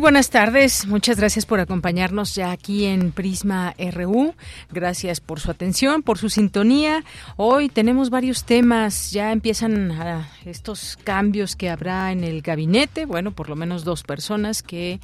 Buenas tardes, muchas gracias por acompañarnos ya aquí en Prisma RU. Gracias por su atención, por su sintonía. Hoy tenemos varios temas, ya empiezan ah, estos cambios que habrá en el gabinete. Bueno, por lo menos dos personas que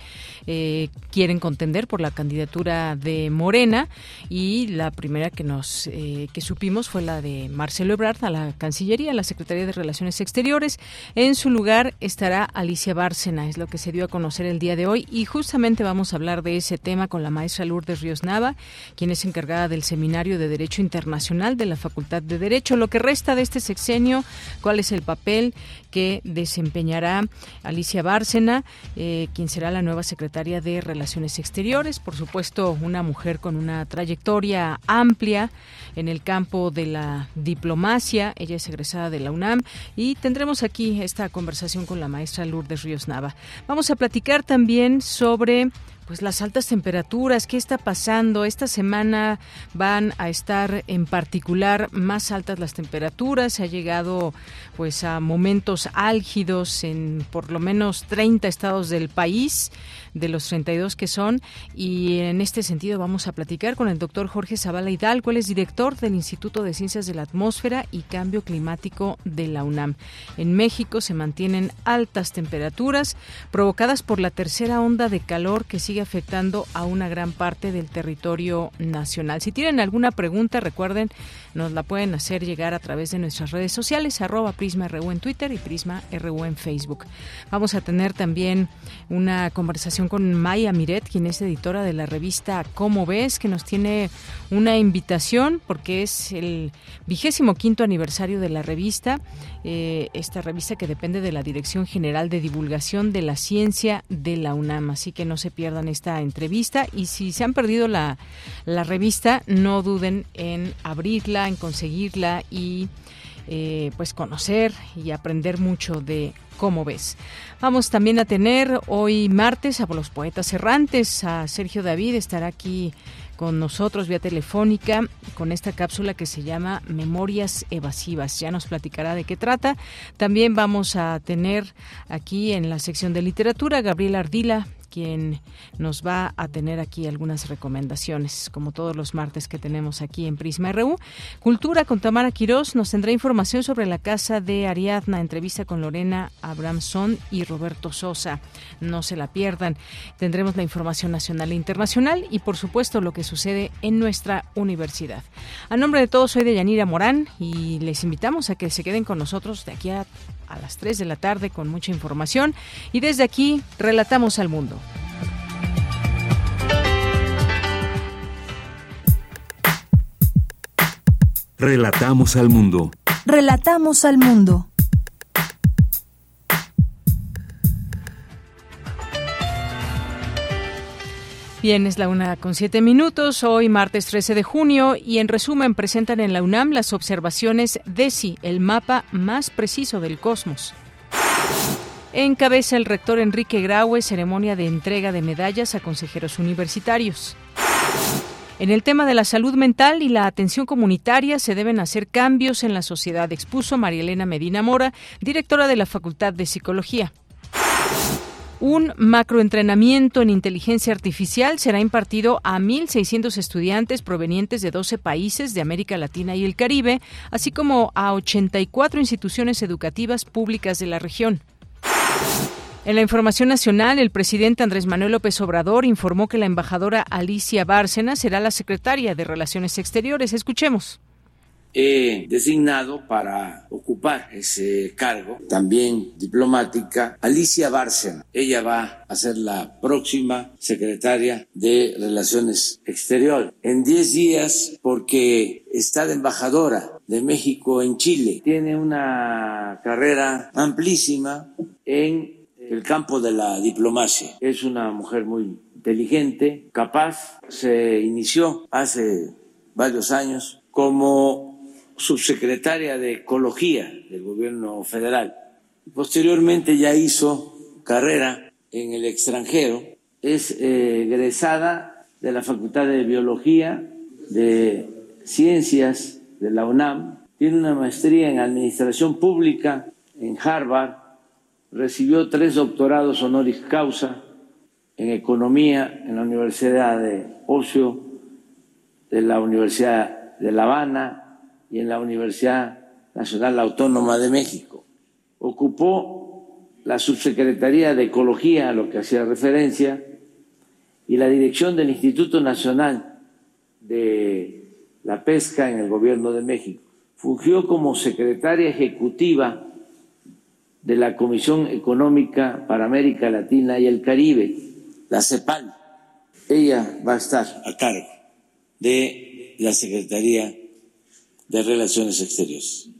eh, quieren contender por la candidatura de Morena y la primera que nos eh, que supimos fue la de Marcelo Ebrard a la Cancillería, a la Secretaría de Relaciones Exteriores. En su lugar estará Alicia Bárcena, es lo que se dio a conocer el día de hoy y justamente vamos a hablar de ese tema con la maestra Lourdes Ríos Nava, quien es encargada del Seminario de Derecho Internacional de la Facultad de Derecho. Lo que resta de este sexenio, cuál es el papel que desempeñará Alicia Bárcena, eh, quien será la nueva secretaria de Relaciones Exteriores, por supuesto una mujer con una trayectoria amplia en el campo de la diplomacia, ella es egresada de la UNAM y tendremos aquí esta conversación con la maestra Lourdes Ríos Nava. Vamos a platicar también sobre pues las altas temperaturas, ¿qué está pasando? Esta semana van a estar en particular más altas las temperaturas, se ha llegado pues a momentos álgidos en por lo menos 30 estados del país, de los 32 que son, y en este sentido vamos a platicar con el doctor Jorge Zavala Hidalgo, él es director del Instituto de Ciencias de la Atmósfera y Cambio Climático de la UNAM. En México se mantienen altas temperaturas provocadas por la tercera onda de calor que sigue sigue afectando a una gran parte del territorio nacional. Si tienen alguna pregunta, recuerden, nos la pueden hacer llegar a través de nuestras redes sociales, arroba Prisma en Twitter y Prisma RU en Facebook. Vamos a tener también una conversación con Maya Miret, quien es editora de la revista Cómo ves, que nos tiene una invitación porque es el vigésimo quinto aniversario de la revista, eh, esta revista que depende de la Dirección General de Divulgación de la Ciencia de la UNAM, así que no se pierdan esta entrevista. Y si se han perdido la, la revista, no duden en abrirla, en conseguirla y eh, pues conocer y aprender mucho de cómo ves. Vamos también a tener hoy martes a los poetas errantes, a Sergio David estará aquí con nosotros vía telefónica con esta cápsula que se llama Memorias Evasivas. Ya nos platicará de qué trata. También vamos a tener aquí en la sección de literatura Gabriel Ardila, quien nos va a tener aquí algunas recomendaciones, como todos los martes que tenemos aquí en Prisma RU. Cultura con Tamara Quirós nos tendrá información sobre la casa de Ariadna, entrevista con Lorena Abramson y Roberto Sosa. No se la pierdan. Tendremos la información nacional e internacional y, por supuesto, lo que sucede en nuestra universidad. A nombre de todos, soy de Yanira Morán y les invitamos a que se queden con nosotros de aquí a a las 3 de la tarde con mucha información y desde aquí relatamos al mundo. Relatamos al mundo. Relatamos al mundo. Bien, es la una con siete minutos, hoy martes 13 de junio, y en resumen presentan en la UNAM las observaciones DESI, el mapa más preciso del cosmos. Encabeza el rector Enrique Graue ceremonia de entrega de medallas a consejeros universitarios. En el tema de la salud mental y la atención comunitaria se deben hacer cambios en la sociedad, expuso María Elena Medina Mora, directora de la Facultad de Psicología. Un macroentrenamiento en inteligencia artificial será impartido a 1.600 estudiantes provenientes de 12 países de América Latina y el Caribe, así como a 84 instituciones educativas públicas de la región. En la información nacional, el presidente Andrés Manuel López Obrador informó que la embajadora Alicia Bárcena será la secretaria de Relaciones Exteriores. Escuchemos. he designado para ocupar ese cargo, también diplomática, Alicia Bárcena. Ella va a ser la próxima secretaria de Relaciones Exteriores. En 10 días, porque está de embajadora de México en Chile. Tiene una carrera amplísima en el campo de la diplomacia. Es una mujer muy inteligente, capaz. Se inició hace varios años como subsecretaria de Ecología del gobierno federal. Posteriormente ya hizo carrera en el extranjero. Es eh, egresada de la Facultad de Biología, de Ciencias de la UNAM. Tiene una maestría en Administración Pública en Harvard. Recibió tres doctorados honoris causa en Economía en la Universidad de Ocio, de la Universidad de La Habana, y en la Universidad Nacional Autónoma de México. Ocupó la Subsecretaría de Ecología, a lo que hacía referencia, y la dirección del Instituto Nacional de la Pesca en el Gobierno de México. Fungió como secretaria ejecutiva de la Comisión Económica para América Latina y el Caribe, la CEPAL. Ella va a estar a cargo de la Secretaría de Relaciones Exteriores.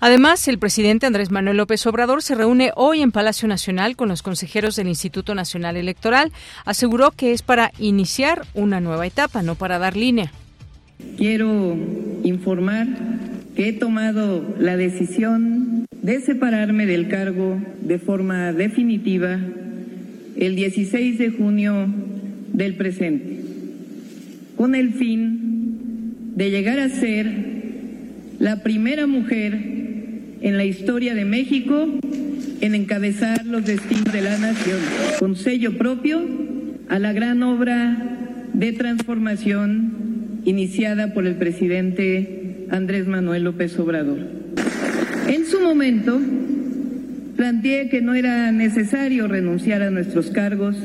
Además, el presidente Andrés Manuel López Obrador se reúne hoy en Palacio Nacional con los consejeros del Instituto Nacional Electoral. Aseguró que es para iniciar una nueva etapa, no para dar línea. Quiero informar que he tomado la decisión de separarme del cargo de forma definitiva el 16 de junio del presente, con el fin de llegar a ser la primera mujer en la historia de México en encabezar los destinos de la nación, con sello propio a la gran obra de transformación iniciada por el presidente Andrés Manuel López Obrador. En su momento, planteé que no era necesario renunciar a nuestros cargos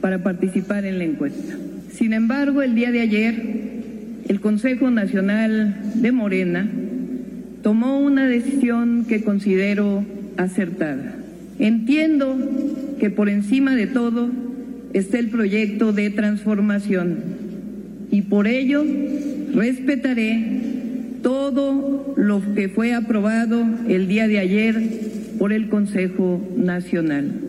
para participar en la encuesta. Sin embargo, el día de ayer el Consejo Nacional de Morena tomó una decisión que considero acertada. Entiendo que por encima de todo está el proyecto de transformación y por ello respetaré todo lo que fue aprobado el día de ayer por el Consejo Nacional.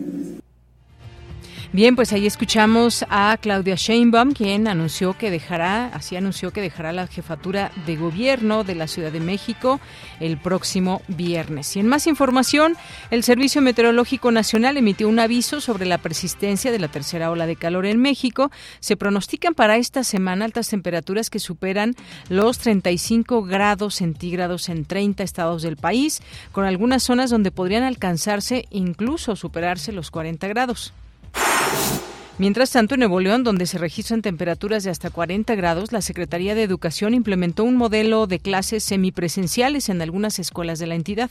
Bien, pues ahí escuchamos a Claudia Sheinbaum, quien anunció que dejará, así anunció que dejará la jefatura de gobierno de la Ciudad de México el próximo viernes. Y en más información, el Servicio Meteorológico Nacional emitió un aviso sobre la persistencia de la tercera ola de calor en México. Se pronostican para esta semana altas temperaturas que superan los 35 grados centígrados en 30 estados del país, con algunas zonas donde podrían alcanzarse incluso superarse los 40 grados. Mientras tanto, en Nuevo León, donde se registran temperaturas de hasta 40 grados, la Secretaría de Educación implementó un modelo de clases semipresenciales en algunas escuelas de la entidad.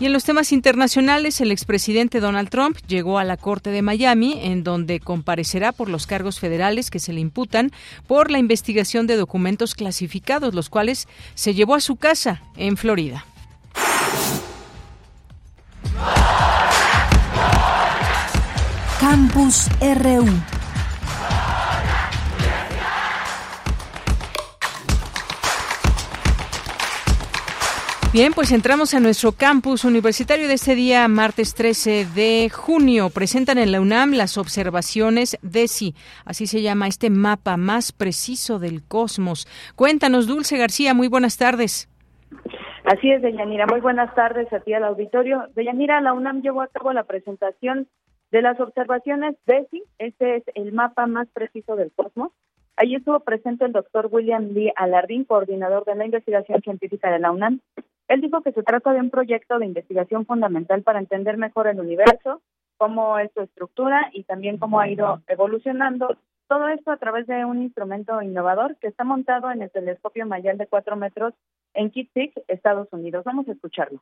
Y en los temas internacionales, el expresidente Donald Trump llegó a la Corte de Miami, en donde comparecerá por los cargos federales que se le imputan por la investigación de documentos clasificados, los cuales se llevó a su casa en Florida. Campus RU. Bien, pues entramos a nuestro campus universitario de este día, martes 13 de junio. Presentan en la UNAM las observaciones DESI, así se llama este mapa más preciso del cosmos. Cuéntanos, Dulce García, muy buenas tardes. Así es, Deyanira. Muy buenas tardes a ti al auditorio. Deyanira, la UNAM llevó a cabo la presentación de las observaciones DESI, este es el mapa más preciso del cosmos. Allí estuvo presente el doctor William Lee Alardín, coordinador de la investigación científica de la UNAM. Él dijo que se trata de un proyecto de investigación fundamental para entender mejor el universo, cómo es su estructura y también cómo ha ido evolucionando. Todo esto a través de un instrumento innovador que está montado en el telescopio Mayal de 4 metros en Kitt Estados Unidos. Vamos a escucharlo.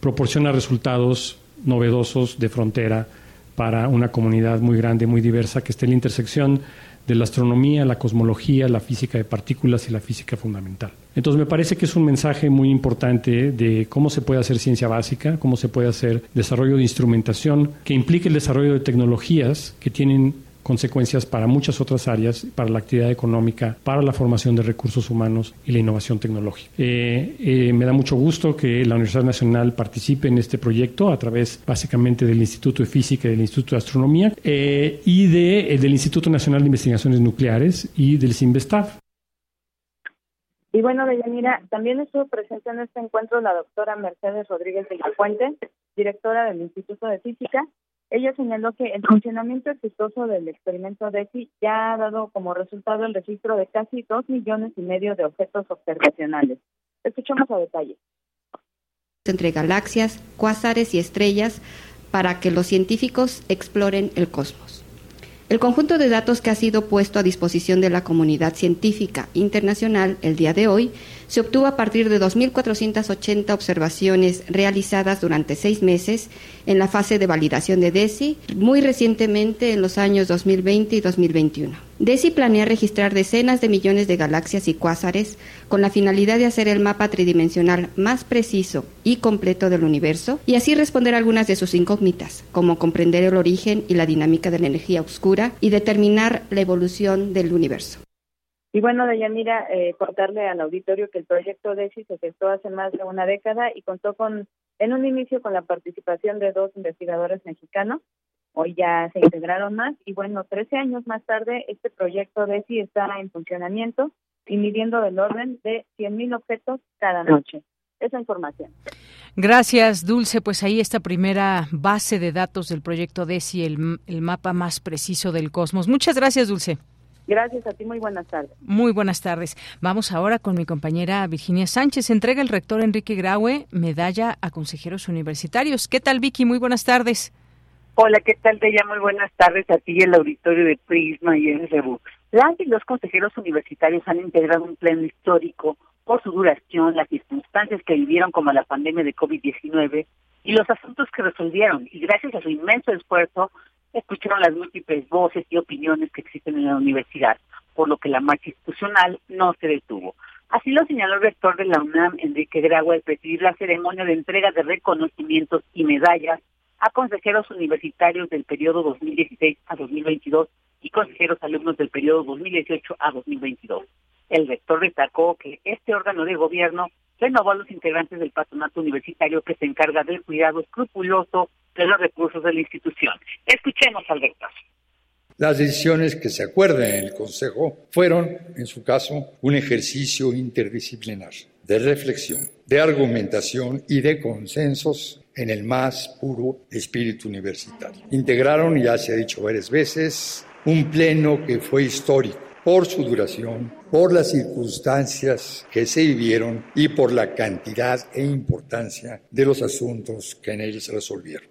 Proporciona resultados novedosos de frontera para una comunidad muy grande, muy diversa, que esté en la intersección de la astronomía, la cosmología, la física de partículas y la física fundamental. Entonces me parece que es un mensaje muy importante de cómo se puede hacer ciencia básica, cómo se puede hacer desarrollo de instrumentación que implique el desarrollo de tecnologías que tienen consecuencias para muchas otras áreas, para la actividad económica, para la formación de recursos humanos y la innovación tecnológica. Eh, eh, me da mucho gusto que la Universidad Nacional participe en este proyecto a través básicamente del Instituto de Física y del Instituto de Astronomía eh, y de, del Instituto Nacional de Investigaciones Nucleares y del CIMBESTAF. Y bueno, Deyanira, también estuvo presente en este encuentro la doctora Mercedes Rodríguez de la Fuente, directora del Instituto de Física, ella señaló que el funcionamiento exitoso del experimento DESI ya ha dado como resultado el registro de casi dos millones y medio de objetos observacionales. Escuchamos a detalle. Entre galaxias, cuásares y estrellas para que los científicos exploren el cosmos. El conjunto de datos que ha sido puesto a disposición de la comunidad científica internacional el día de hoy se obtuvo a partir de 2.480 observaciones realizadas durante seis meses en la fase de validación de DESI, muy recientemente en los años 2020 y 2021. DESI planea registrar decenas de millones de galaxias y cuásares con la finalidad de hacer el mapa tridimensional más preciso y completo del universo y así responder algunas de sus incógnitas, como comprender el origen y la dinámica de la energía oscura y determinar la evolución del universo. Y bueno, Deyanira, eh, contarle al auditorio que el proyecto DESI se gestó hace más de una década y contó con, en un inicio con la participación de dos investigadores mexicanos. Hoy ya se integraron más y bueno, 13 años más tarde este proyecto DESI está en funcionamiento y midiendo del orden de 100.000 objetos cada noche. Esa información. Gracias, Dulce. Pues ahí esta primera base de datos del proyecto DESI, el, el mapa más preciso del cosmos. Muchas gracias, Dulce. Gracias a ti, muy buenas tardes. Muy buenas tardes. Vamos ahora con mi compañera Virginia Sánchez. Entrega el rector Enrique Graue medalla a consejeros universitarios. ¿Qué tal, Vicky? Muy buenas tardes. Hola, ¿qué tal? Te llamo. Muy buenas tardes a ti y el auditorio de Prisma y RBU. Las y los consejeros universitarios han integrado un pleno histórico por su duración, las circunstancias que vivieron como la pandemia de COVID-19 y los asuntos que resolvieron. Y gracias a su inmenso esfuerzo, escucharon las múltiples voces y opiniones que existen en la universidad, por lo que la marcha institucional no se detuvo. Así lo señaló el rector de la UNAM, Enrique Gragua, al presidir la ceremonia de entrega de reconocimientos y medallas a consejeros universitarios del periodo 2016 a 2022 y consejeros alumnos del periodo 2018 a 2022. El rector destacó que este órgano de gobierno renovó a los integrantes del patronato universitario que se encarga del cuidado escrupuloso de los recursos de la institución. Escuchemos al rector. Las decisiones que se acuerdan en el Consejo fueron, en su caso, un ejercicio interdisciplinar de reflexión, de argumentación y de consensos en el más puro espíritu universitario. Integraron, ya se ha dicho varias veces, un pleno que fue histórico por su duración, por las circunstancias que se vivieron y por la cantidad e importancia de los asuntos que en él se resolvieron.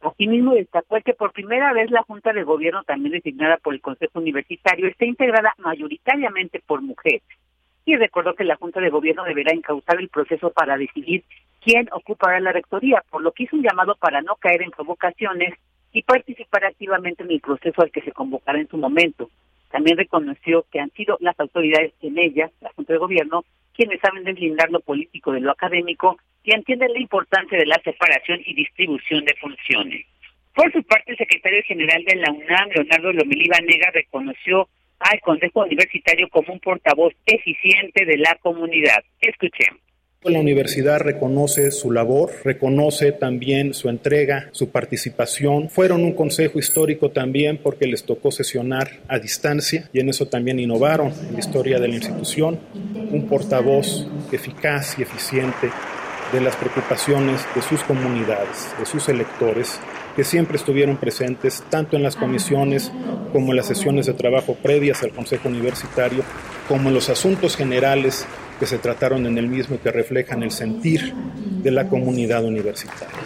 Asimismo, destacó que por primera vez la Junta de Gobierno, también designada por el Consejo Universitario, está integrada mayoritariamente por mujeres. Y recordó que la Junta de Gobierno deberá encauzar el proceso para decidir quién ocupará la rectoría, por lo que hizo un llamado para no caer en provocaciones y participar activamente en el proceso al que se convocará en su momento. También reconoció que han sido las autoridades en ella, la Junta de Gobierno, quienes saben deslindar lo político de lo académico y entienden la importancia de la separación y distribución de funciones. Por su parte, el secretario general de la UNAM, Leonardo Lomelí Nega, reconoció al Consejo Universitario como un portavoz eficiente de la comunidad. Escuchemos. La universidad reconoce su labor, reconoce también su entrega, su participación. Fueron un consejo histórico también porque les tocó sesionar a distancia y en eso también innovaron en la historia de la institución. Un portavoz eficaz y eficiente de las preocupaciones de sus comunidades, de sus electores, que siempre estuvieron presentes tanto en las comisiones como en las sesiones de trabajo previas al Consejo Universitario, como en los asuntos generales que se trataron en el mismo y que reflejan el sentir de la comunidad universitaria.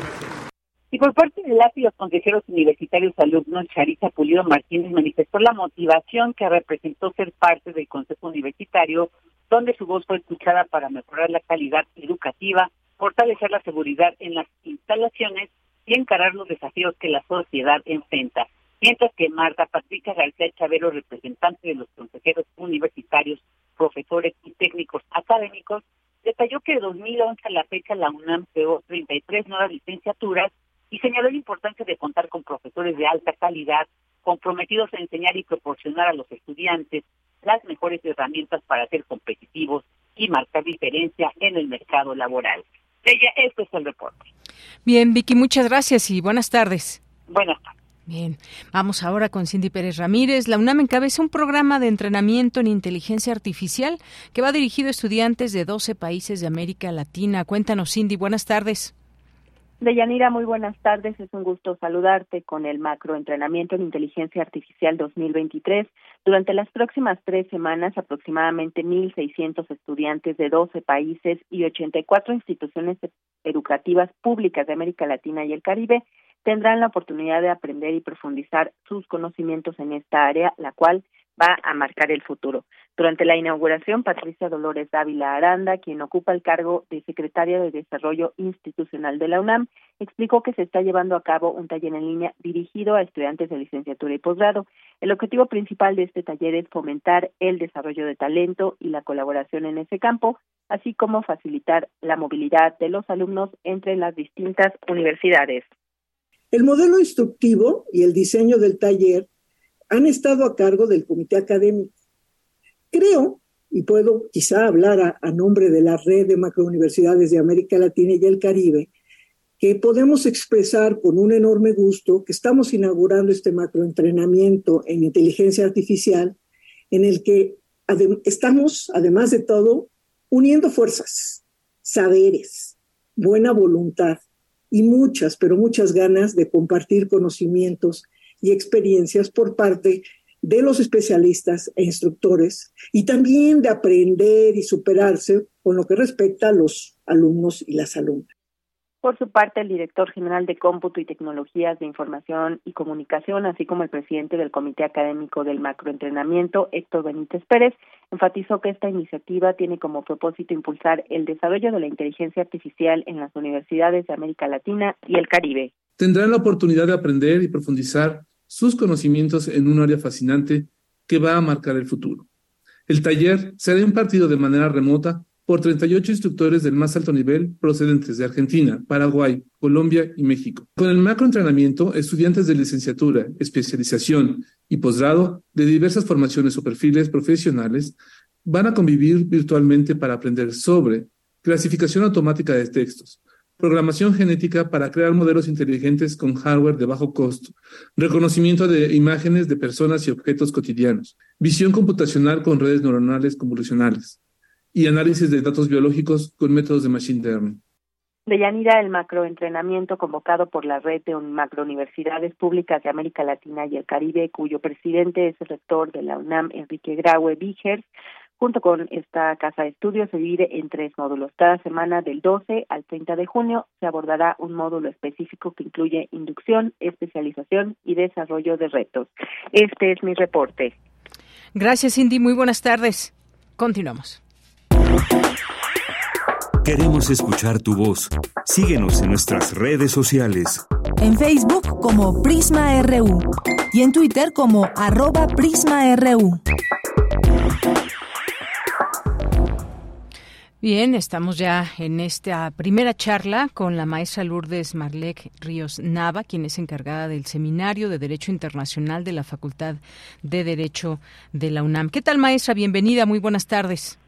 Y por parte de las y los consejeros universitarios alumnos, Charita Pulido Martínez manifestó la motivación que representó ser parte del Consejo Universitario, donde su voz fue escuchada para mejorar la calidad educativa, fortalecer la seguridad en las instalaciones y encarar los desafíos que la sociedad enfrenta. Mientras que Marta Patricia García Chavero, representante de los consejeros universitarios, profesores y técnicos académicos, detalló que de 2011 a la fecha la UNAM creó 33 nuevas licenciaturas y señaló la importancia de contar con profesores de alta calidad comprometidos a enseñar y proporcionar a los estudiantes las mejores herramientas para ser competitivos y marcar diferencia en el mercado laboral. Ella, este es el reporte. Bien, Vicky, muchas gracias y buenas tardes. Buenas tardes. Bien, vamos ahora con Cindy Pérez Ramírez. La UNAM encabeza un programa de entrenamiento en inteligencia artificial que va dirigido a estudiantes de 12 países de América Latina. Cuéntanos, Cindy, buenas tardes. Deyanira, muy buenas tardes. Es un gusto saludarte con el macroentrenamiento en inteligencia artificial 2023. Durante las próximas tres semanas, aproximadamente 1.600 estudiantes de 12 países y 84 instituciones educativas públicas de América Latina y el Caribe tendrán la oportunidad de aprender y profundizar sus conocimientos en esta área, la cual va a marcar el futuro. Durante la inauguración, Patricia Dolores Dávila Aranda, quien ocupa el cargo de secretaria de Desarrollo Institucional de la UNAM, explicó que se está llevando a cabo un taller en línea dirigido a estudiantes de licenciatura y posgrado. El objetivo principal de este taller es fomentar el desarrollo de talento y la colaboración en ese campo, así como facilitar la movilidad de los alumnos entre las distintas universidades. El modelo instructivo y el diseño del taller han estado a cargo del comité académico. Creo, y puedo quizá hablar a, nombre de la red de macrouniversidades de América Latina y el Caribe, que podemos expresar con un enorme gusto que estamos inaugurando este macroentrenamiento en inteligencia artificial, en el que estamos, además de todo, uniendo fuerzas, saberes, buena voluntad y muchas, pero muchas ganas de compartir conocimientos y experiencias por parte de los especialistas e instructores y también de aprender y superarse con lo que respecta a los alumnos y las alumnas. Por su parte, el director general de Cómputo y Tecnologías de Información y Comunicación, así como el presidente del Comité Académico del Macroentrenamiento, Héctor Benítez Pérez, enfatizó que esta iniciativa tiene como propósito impulsar el desarrollo de la inteligencia artificial en las universidades de América Latina y el Caribe. Tendrán la oportunidad de aprender y profundizar sus conocimientos en un área fascinante que va a marcar el futuro. El taller será impartido de manera remota por 38 instructores del más alto nivel procedentes de Argentina, Paraguay, Colombia y México. Con el macroentrenamiento, estudiantes de licenciatura, especialización y posgrado de diversas formaciones o perfiles profesionales van a convivir virtualmente para aprender sobre clasificación automática de textos, programación genética para crear modelos inteligentes con hardware de bajo costo, reconocimiento de imágenes de personas y objetos cotidianos, visión computacional con redes neuronales convolucionales, y análisis de datos biológicos con métodos de machine learning. Deyanira, el macroentrenamiento convocado por la red de macrouniversidades públicas de América Latina y el Caribe, cuyo presidente es el rector de la UNAM, Enrique Graue Vigers, junto con esta casa de estudios, se divide en tres módulos. Cada semana, del 12 al 30 de junio, se abordará un módulo específico que incluye inducción, especialización y desarrollo de retos. Este es mi reporte. Gracias, Cindy. Muy buenas tardes. Continuamos. Queremos escuchar tu voz. Síguenos en nuestras redes sociales. En Facebook como Prisma RU y en Twitter como arroba PrismaRU. Bien, estamos ya en esta primera charla con la maestra Lourdes Marlec Ríos Nava, quien es encargada del Seminario de Derecho Internacional de la Facultad de Derecho de la UNAM. ¿Qué tal, maestra? Bienvenida, muy buenas tardes.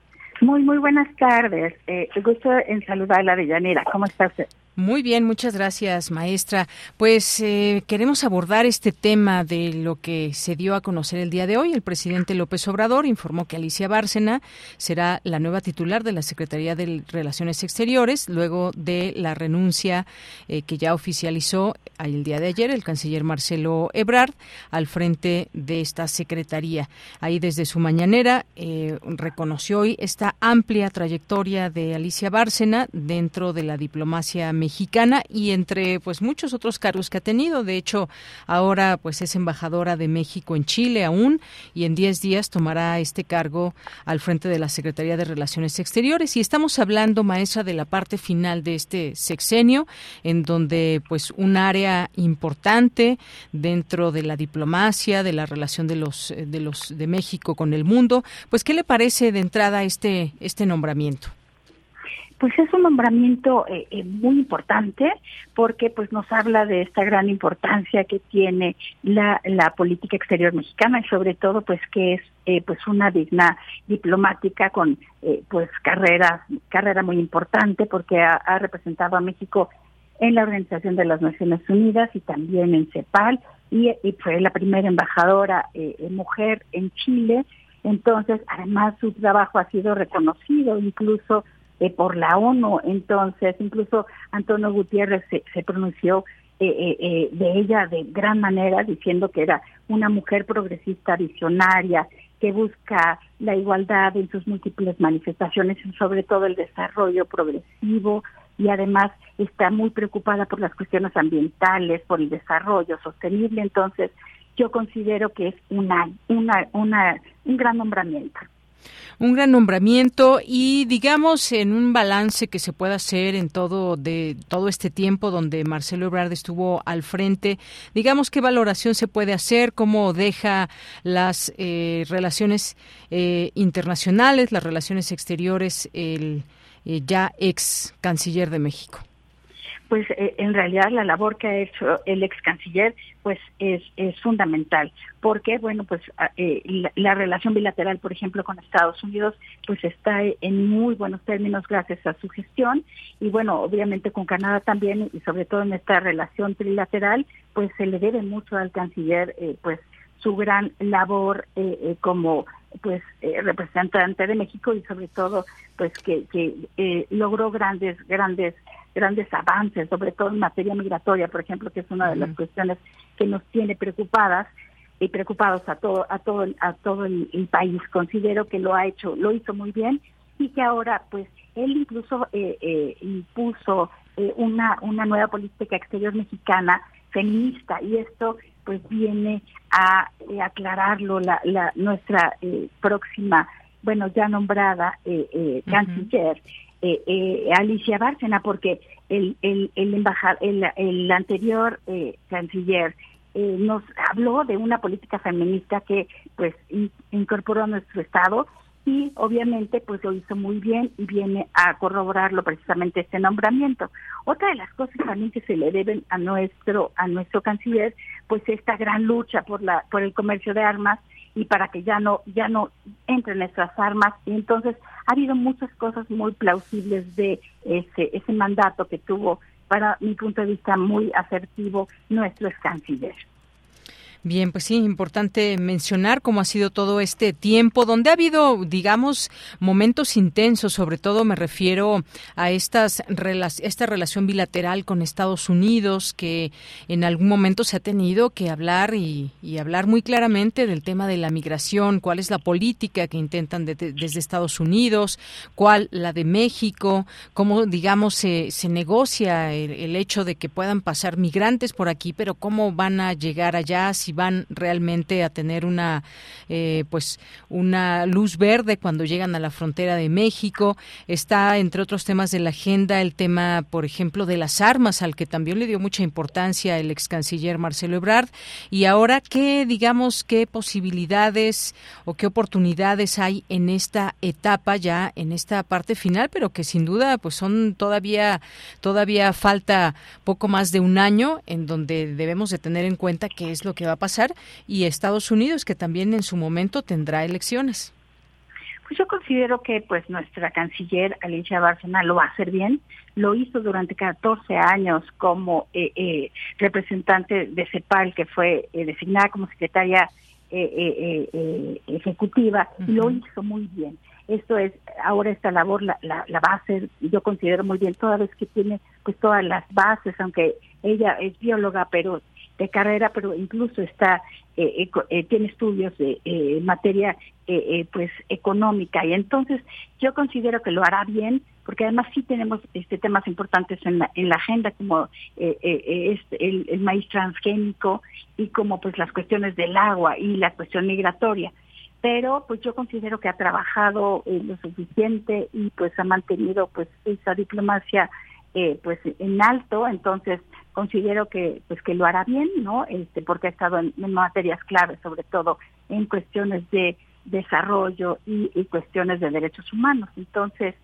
Muy, muy buenas tardes. Eh, gusto en saludarla de Llanera. ¿Cómo está usted? Muy bien, muchas gracias, maestra. Pues eh, queremos abordar este tema de lo que se dio a conocer el día de hoy. El presidente López Obrador informó que Alicia Bárcena será la nueva titular de la Secretaría de Relaciones Exteriores, luego de la renuncia eh, que ya oficializó el día de ayer el canciller Marcelo Ebrard al frente de esta secretaría. Ahí desde su mañanera eh, reconoció hoy esta amplia trayectoria de Alicia Bárcena dentro de la diplomacia mexicana mexicana y entre pues muchos otros cargos que ha tenido. De hecho, ahora pues es embajadora de México en Chile aún y en 10 días tomará este cargo al frente de la Secretaría de Relaciones Exteriores. Y estamos hablando, maestra, de la parte final de este sexenio, en donde pues un área importante dentro de la diplomacia, de la relación de los de los de México con el mundo, pues ¿qué le parece de entrada este este nombramiento? Pues es un nombramiento eh, eh, muy importante porque pues nos habla de esta gran importancia que tiene la, la política exterior mexicana y sobre todo pues que es eh, pues una digna diplomática con pues carrera carrera muy importante porque ha, representado a México en la Organización de las Naciones Unidas y también en CEPAL y, y fue la primera embajadora mujer en Chile. Entonces además su trabajo ha sido reconocido incluso eh, por la ONU. Entonces, incluso Antonio Gutiérrez se, pronunció eh, eh, de ella de gran manera, diciendo que era una mujer progresista visionaria, que busca la igualdad en sus múltiples manifestaciones, sobre todo el desarrollo progresivo, y además está muy preocupada por las cuestiones ambientales, por el desarrollo sostenible. Entonces, yo considero que es una, una, una, un gran nombramiento un gran nombramiento y digamos en un balance que se pueda hacer en todo de todo este tiempo donde Marcelo Ebrard estuvo al frente, digamos qué valoración se puede hacer, cómo deja las eh, relaciones eh, internacionales, las relaciones exteriores el eh, ya ex canciller de México. Pues eh, en realidad la labor que ha hecho el ex canciller pues es, es fundamental. Porque bueno pues eh, la, relación bilateral por ejemplo con Estados Unidos pues está en muy buenos términos gracias a su gestión. Y bueno obviamente con Canadá también y sobre todo en esta relación trilateral pues se le debe mucho al canciller eh, pues su gran labor como pues representante de México y sobre todo pues que, que logró grandes grandes grandes avances, sobre todo en materia migratoria, por ejemplo, que es una de las cuestiones que nos tiene preocupadas y preocupados a todo a todo a todo el, país. Considero que lo ha hecho, lo hizo muy bien y que ahora, pues, él incluso eh, eh, impuso eh, una una nueva política exterior mexicana feminista y esto pues viene a aclararlo la, la nuestra próxima bueno ya nombrada canciller eh, eh, Alicia Bárcena, porque el, el, el, el, el anterior eh, canciller eh, nos habló de una política feminista que pues incorporó a nuestro Estado y obviamente pues lo hizo muy bien y viene a corroborarlo precisamente este nombramiento. Otra de las cosas también que se le deben a nuestro a nuestro canciller pues esta gran lucha por la por el comercio de armas y para que ya no ya no entren nuestras armas y entonces ha habido muchas cosas muy plausibles de ese ese mandato que tuvo para mi punto de vista muy asertivo nuestro ex canciller. Bien, pues sí, importante mencionar cómo ha sido todo este tiempo, donde ha habido, digamos, momentos intensos, sobre todo me refiero a estas esta relación bilateral con Estados Unidos, que en algún momento se ha tenido que hablar y, hablar muy claramente del tema de la migración, cuál es la política que intentan desde Estados Unidos, cuál la de México, cómo, digamos, se, se negocia el, el hecho de que puedan pasar migrantes por aquí, pero cómo van a llegar allá si van realmente a tener una eh, pues una luz verde cuando llegan a la frontera de México. Está entre otros temas de la agenda el tema por ejemplo de las armas al que también le dio mucha importancia el ex canciller Marcelo Ebrard. Y ahora qué digamos qué posibilidades o qué oportunidades hay en esta etapa ya en esta parte final pero que sin duda pues son todavía todavía falta poco más de un año en donde debemos de tener en cuenta qué es lo que va a pasar y Estados Unidos, que también en su momento tendrá elecciones. Pues yo considero que pues nuestra canciller Alicia Bárcena lo va a hacer bien. Lo hizo durante 14 años como eh, eh, representante de CEPAL, que fue eh, designada como secretaria ejecutiva, y lo hizo muy bien. Esto es, ahora esta labor la, la, la, va a hacer, yo considero muy bien, toda vez que tiene pues todas las bases, aunque ella es bióloga, pero de carrera, pero incluso está eh, eh, tiene estudios de eh, materia pues económica. Y entonces yo considero que lo hará bien porque además sí tenemos este temas importantes en la, en la agenda como eh, eh, el, el, maíz transgénico y como pues las cuestiones del agua y la cuestión migratoria. Pero pues yo considero que ha trabajado lo suficiente y pues ha mantenido pues esa diplomacia pues en alto. Entonces considero que pues que lo hará bien no este porque ha estado en, materias claves sobre todo en cuestiones de desarrollo y, cuestiones de derechos humanos. Entonces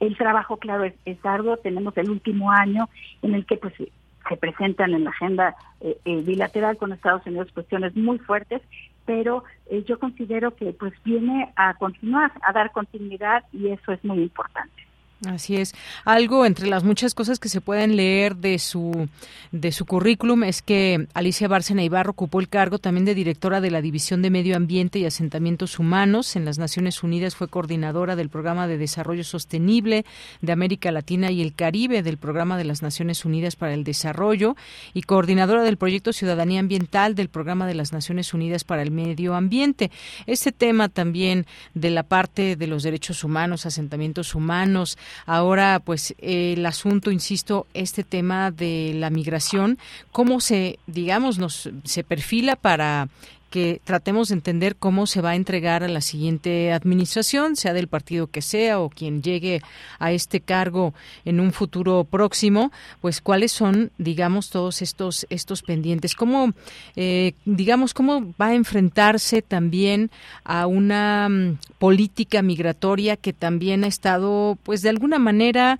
el trabajo claro es, es, arduo. Tenemos el último año en el que pues se presentan en la agenda eh, eh, bilateral con Estados Unidos cuestiones muy fuertes pero eh, yo considero que pues viene a continuar a dar continuidad y eso es muy importante Así es. Algo entre las muchas cosas que se pueden leer de su de su currículum es que Alicia Bárcena Ibarro ocupó el cargo también de directora de la División de Medio Ambiente y Asentamientos Humanos en las Naciones Unidas, fue coordinadora del Programa de Desarrollo Sostenible de América Latina y el Caribe del Programa de las Naciones Unidas para el Desarrollo y coordinadora del proyecto Ciudadanía Ambiental del Programa de las Naciones Unidas para el Medio Ambiente. Este tema también de la parte de los derechos humanos, asentamientos humanos, Ahora, pues el asunto, insisto, este tema de la migración, cómo se, digamos, nos se perfila para que tratemos de entender cómo se va a entregar a la siguiente administración, sea del partido que sea o quien llegue a este cargo en un futuro próximo, pues cuáles son, digamos, todos estos estos pendientes, cómo, eh, digamos, cómo va a enfrentarse también a una mm, política migratoria que también ha estado, pues, de alguna manera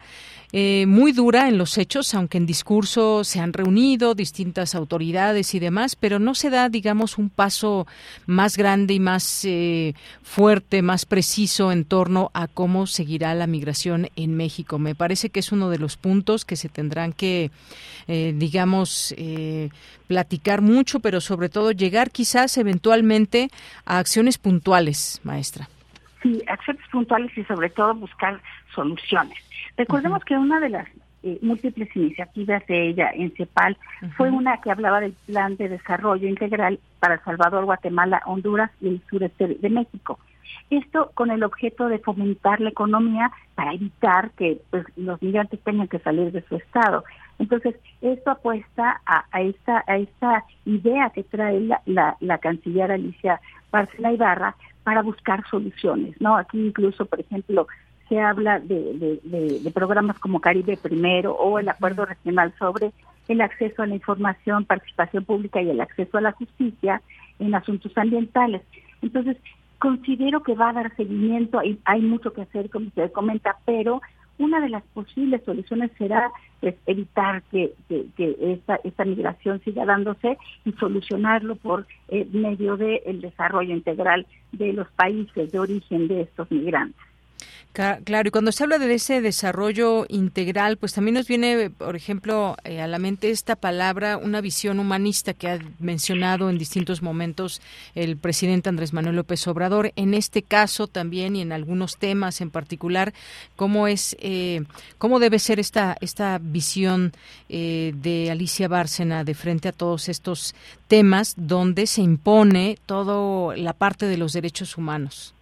eh, muy dura en los hechos, aunque en discurso se han reunido distintas autoridades y demás, pero no se da, digamos, un paso más grande y más eh, fuerte, más preciso en torno a cómo seguirá la migración en México. Me parece que es uno de los puntos que se tendrán que, eh, digamos, platicar mucho, pero sobre todo llegar quizás eventualmente a acciones puntuales, maestra. Sí, acciones puntuales y sobre todo buscar soluciones. Recordemos que una de las eh, múltiples iniciativas de ella en CEPAL fue una que hablaba del plan de desarrollo integral para El Salvador, Guatemala, Honduras y el sureste de México. Esto con el objeto de fomentar la economía para evitar que pues, los migrantes tengan que salir de su estado. Entonces, esto apuesta a, a, esta, a esta idea que trae la, la, canciller Alicia Barcela Ibarra para buscar soluciones, ¿no? Aquí incluso, por ejemplo, se habla de, de, programas como Caribe Primero o el Acuerdo Regional sobre el acceso a la información, participación pública y el acceso a la justicia en asuntos ambientales. Entonces, considero que va a dar seguimiento, hay, hay mucho que hacer, como usted comenta, pero una de las posibles soluciones será pues, evitar que, que, esta, esta migración siga dándose y solucionarlo por eh, medio del desarrollo integral de los países de origen de estos migrantes. Claro, y cuando se habla de ese desarrollo integral, pues también nos viene, por ejemplo, eh, a la mente esta palabra, una visión humanista que ha mencionado en distintos momentos el presidente Andrés Manuel López Obrador. En este caso también y en algunos temas en particular, cómo es, eh, cómo debe ser esta esta visión eh, de Alicia Bárcena de frente a todos estos temas donde se impone toda la parte de los derechos humanos.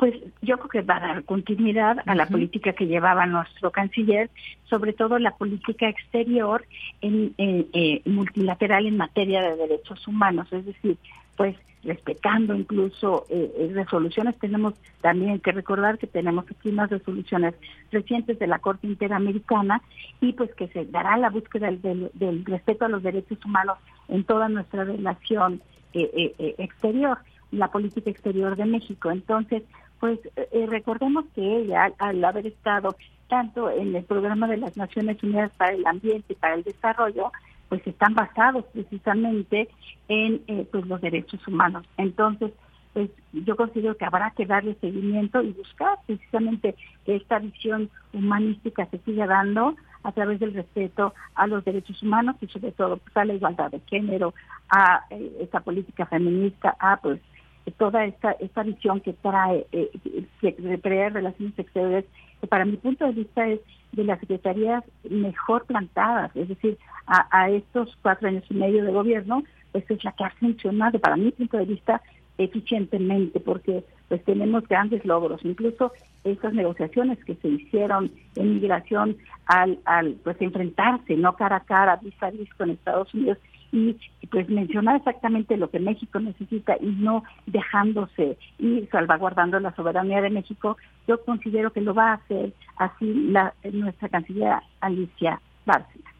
Pues yo creo que va a dar continuidad a la política que llevaba nuestro canciller, sobre todo la política exterior en, eh, multilateral en materia de derechos humanos, es decir, pues respetando incluso eh, eh, resoluciones. Tenemos también que recordar que tenemos aquí unas resoluciones recientes de la Corte Interamericana y pues que se dará la búsqueda del, del respeto a los derechos humanos en toda nuestra relación exterior, la política exterior de México. Entonces, pues eh, recordemos que ella, al haber estado tanto en el programa de las Naciones Unidas para el Ambiente y para el Desarrollo, pues están basados precisamente en eh, pues los derechos humanos. Entonces, pues yo considero que habrá que darle seguimiento y buscar precisamente que esta visión humanística se siga dando a través del respeto a los derechos humanos y sobre todo pues, a la igualdad de género, a eh, esta política feminista, a pues toda esta, esta visión que trae, eh, que trae relaciones exteriores, que para mi punto de vista es de las secretarías mejor plantadas, es decir, a, a estos cuatro años y medio de gobierno, pues es la que ha funcionado, para mi punto de vista, eficientemente, porque pues tenemos grandes logros. Incluso esas negociaciones que se hicieron en migración al, al pues enfrentarse, no cara a cara, vis a vis con Estados Unidos, y pues mencionar exactamente lo que México necesita y no dejándose y salvaguardando la soberanía de México, yo considero que lo va a hacer así la, nuestra canciller Alicia Bárcena.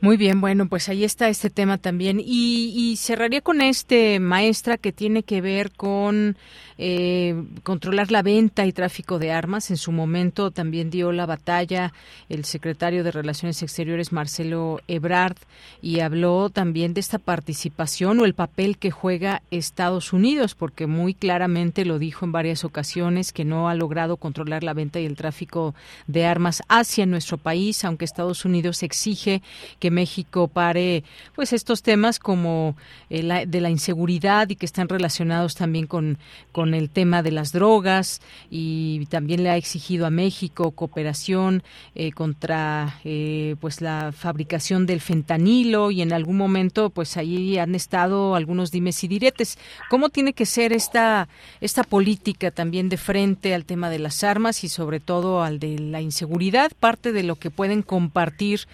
Muy bien, bueno, pues ahí está este tema también. Y, cerraría con este, maestra, que tiene que ver con eh, controlar la venta y tráfico de armas. En su momento también dio la batalla el secretario de Relaciones Exteriores, Marcelo Ebrard, y habló también de esta participación o el papel que juega Estados Unidos, porque muy claramente lo dijo en varias ocasiones que no ha logrado controlar la venta y el tráfico de armas hacia nuestro país, aunque Estados Unidos exige que México pare pues estos temas como eh, de la inseguridad y que están relacionados también con, con el tema de las drogas y también le ha exigido a México cooperación eh, contra eh, pues la fabricación del fentanilo y en algún momento pues ahí han estado algunos dimes y diretes. ¿Cómo tiene que ser esta, esta política también de frente al tema de las armas y sobre todo al de la inseguridad? Parte de lo que pueden compartir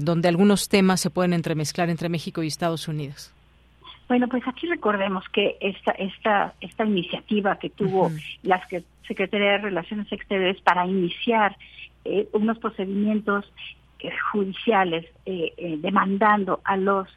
donde algunos temas se pueden entremezclar entre México y Estados Unidos? Bueno, pues aquí recordemos que esta esta esta iniciativa que tuvo la Secretaría de Relaciones Exteriores para iniciar eh, unos procedimientos eh, judiciales eh, demandando a los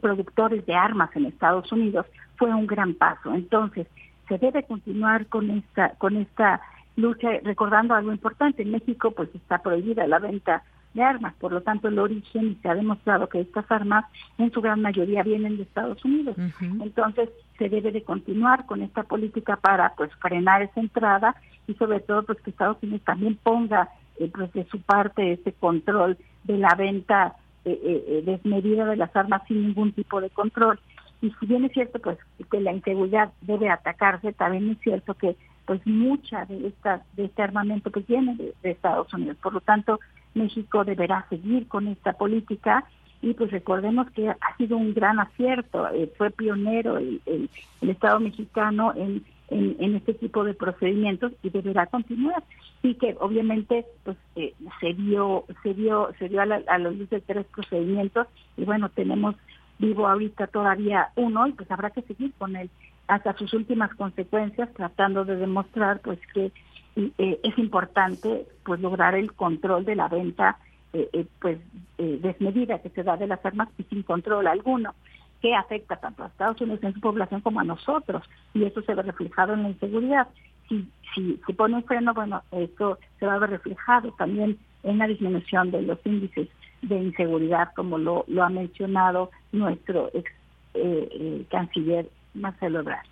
productores de armas en Estados Unidos fue un gran paso. Entonces se debe continuar con esta con esta lucha, recordando algo importante. En México, pues está prohibida la venta de armas. Por lo tanto, el origen, y se ha demostrado que estas armas en su gran mayoría vienen de Estados Unidos. Entonces, se debe de continuar con esta política para pues frenar esa entrada y sobre todo pues que Estados Unidos también ponga eh, pues de su parte ese control de la venta eh, eh, desmedida de las armas sin ningún tipo de control. Y si bien es cierto pues que la inseguridad debe atacarse, también es cierto que pues mucha de esta de este armamento pues viene de Estados Unidos. Por lo tanto, México deberá seguir con esta política. Y pues recordemos que ha sido un gran acierto, eh, fue pionero el, Estado mexicano en, en, este tipo de procedimientos y deberá continuar. Y que obviamente pues eh, se dio se dio se dio a, la, a los luz de tres procedimientos. Y bueno tenemos vivo ahorita todavía uno y pues habrá que seguir con él. Hasta sus últimas consecuencias tratando de demostrar pues que eh, es importante pues lograr el control de la venta eh, eh, pues desmedida que se da de las armas y sin control alguno que afecta tanto a Estados Unidos en su población como a nosotros y eso se ve reflejado en la inseguridad si si se pone un freno bueno esto se va a ver reflejado también en la disminución de los índices de inseguridad como lo, lo ha mencionado nuestro ex canciller Marcelo Ebrard.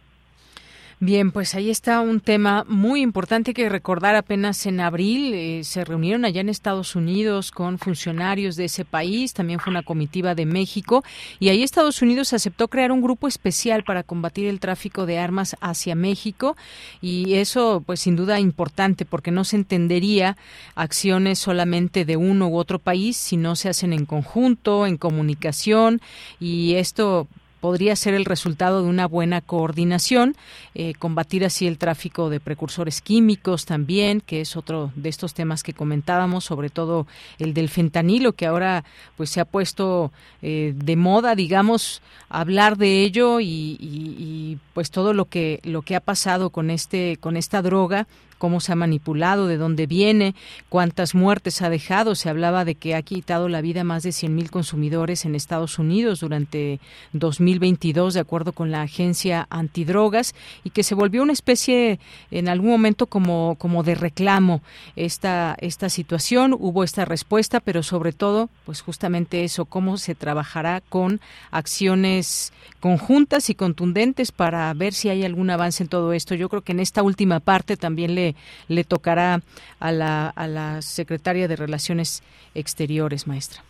Bien, pues ahí está un tema muy importante que recordar. Apenas en abril eh, se reunieron allá en Estados Unidos con funcionarios de ese país, también fue una comitiva de México, y ahí Estados Unidos aceptó crear un grupo especial para combatir el tráfico de armas hacia México, y eso pues sin duda importante porque no se entendería acciones solamente de uno u otro país si no se hacen en conjunto, en comunicación, y esto podría ser el resultado de una buena coordinación, eh, combatir así el tráfico de precursores químicos también, que es otro de estos temas que comentábamos, sobre todo el del fentanilo, que ahora pues se ha puesto eh, de moda, digamos, hablar de ello y, y, pues todo lo que lo que ha pasado con este con esta droga cómo se ha manipulado, de dónde viene, cuántas muertes ha dejado. Se hablaba de que ha quitado la vida a más de 100.000 consumidores en Estados Unidos durante 2022, de acuerdo con la agencia antidrogas, y que se volvió una especie en algún momento como, como de reclamo esta, esta situación. Hubo esta respuesta, pero sobre todo, pues justamente eso, cómo se trabajará con acciones conjuntas y contundentes para ver si hay algún avance en todo esto. Yo creo que en esta última parte también le le, tocará a la, a la secretaria de Relaciones Exteriores, maestra.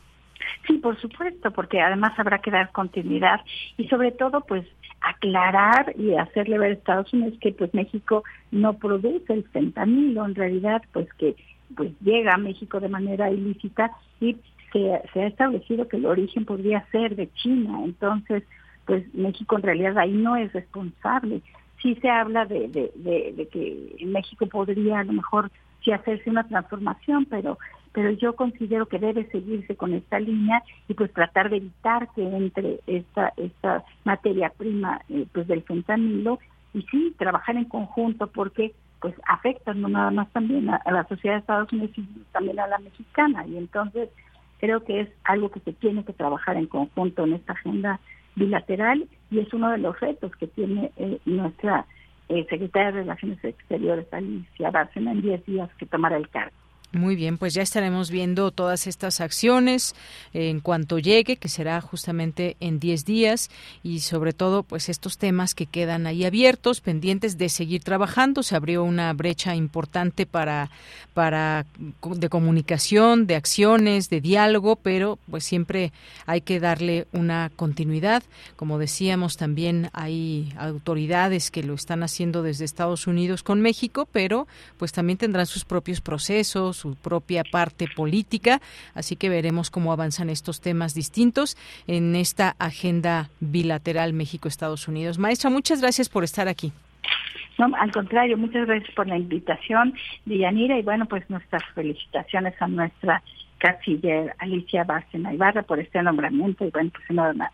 Sí, por supuesto, porque además habrá que dar continuidad y sobre todo, pues aclarar y hacerle ver a Estados Unidos que pues México no produce el fentanilo, en realidad pues que pues llega a México de manera ilícita y se, se ha establecido que el origen podría ser de China, entonces pues México en realidad ahí no es responsable sí se habla de, de, que en México podría a lo mejor sí hacerse una transformación, pero pero yo considero que debe seguirse con esta línea y pues tratar de evitar que entre esta esta materia prima eh, pues del fentanilo y sí trabajar en conjunto porque pues afectan no nada más también a, la sociedad de Estados Unidos sino también a la mexicana. Y entonces creo que es algo que se tiene que trabajar en conjunto en esta agenda bilateral y es uno de los retos que tiene eh, nuestra eh, secretaria de Relaciones Exteriores, Alicia Bárcena, en 10 días que tomará el cargo. Muy bien, pues ya estaremos viendo todas estas acciones en cuanto llegue, que será justamente en 10 días, y sobre todo, pues estos temas que quedan ahí abiertos, pendientes de seguir trabajando. Se abrió una brecha importante para, para de comunicación, de acciones, de diálogo, pero pues siempre hay que darle una continuidad. Como decíamos, también hay autoridades que lo están haciendo desde Estados Unidos con México, pero pues también tendrán sus propios procesos su propia parte política, así que veremos cómo avanzan estos temas distintos en esta agenda bilateral México-Estados Unidos. Maestra, muchas gracias por estar aquí. No, al contrario, muchas gracias por la invitación, Yanira, y bueno, pues nuestras felicitaciones a nuestra canciller Alicia Bárcena Ibarra por este nombramiento y bueno, pues una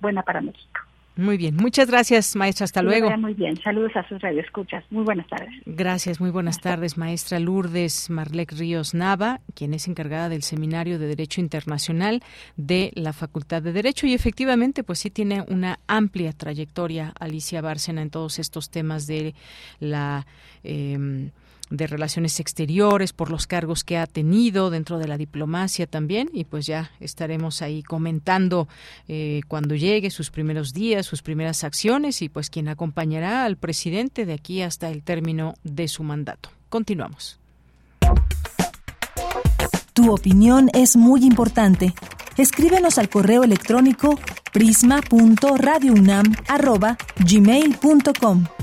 buena para México. Muy bien, muchas gracias, maestra. Hasta luego. Muy bien, saludos a sus radioescuchas. Muy buenas tardes. Gracias, muy buenas tardes, maestra Lourdes Marlec Ríos Nava, quien es encargada del Seminario de Derecho Internacional de la Facultad de Derecho. Y efectivamente, pues sí tiene una amplia trayectoria Alicia Bárcena en todos estos temas de la. Eh, de Relaciones Exteriores, por los cargos que ha tenido dentro de la diplomacia también, y pues ya estaremos ahí comentando eh, cuando llegue sus primeros días, sus primeras acciones y pues quien acompañará al presidente de aquí hasta el término de su mandato. Continuamos. Tu opinión es muy importante. Escríbenos al correo electrónico prisma.radiounam@gmail.com.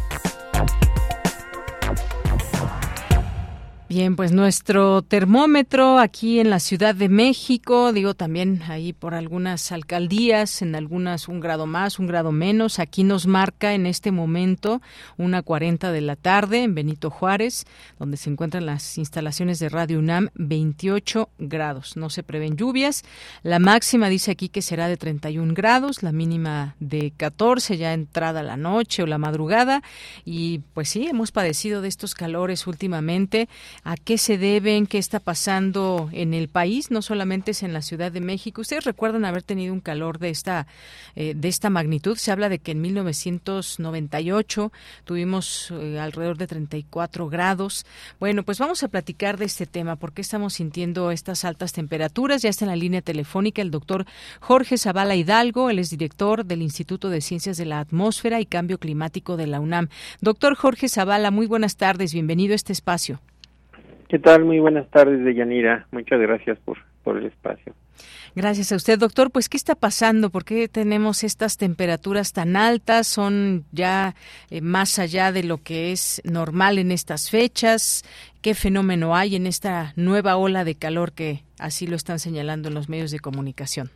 Bien, pues nuestro termómetro aquí en la Ciudad de México, digo también ahí por algunas alcaldías, en algunas un grado más, un grado menos, aquí nos marca en este momento una 40 de la tarde en Benito Juárez, donde se encuentran las instalaciones de Radio UNAM, 28 grados. No se prevén lluvias. La máxima dice aquí que será de 31 grados, la mínima de 14 ya entrada la noche o la madrugada. Y pues sí, hemos padecido de estos calores últimamente a qué se deben, qué está pasando en el país, no solamente es en la Ciudad de México. Ustedes recuerdan haber tenido un calor de esta eh, de esta magnitud. Se habla de que en 1998 tuvimos eh, alrededor de 34 grados. Bueno, pues vamos a platicar de este tema. ¿Por qué estamos sintiendo estas altas temperaturas? Ya está en la línea telefónica el doctor Jorge Zavala Hidalgo. Él es director del Instituto de Ciencias de la Atmósfera y Cambio Climático de la UNAM. Doctor Jorge Zavala, muy buenas tardes. Bienvenido a este espacio. ¿Qué tal? Muy buenas tardes, Deyanira. Muchas gracias por, por el espacio. Gracias a usted, doctor. Pues, ¿qué está pasando? ¿Por qué tenemos estas temperaturas tan altas? ¿Son ya eh, más allá de lo que es normal en estas fechas? ¿Qué fenómeno hay en esta nueva ola de calor que así lo están señalando en los medios de comunicación?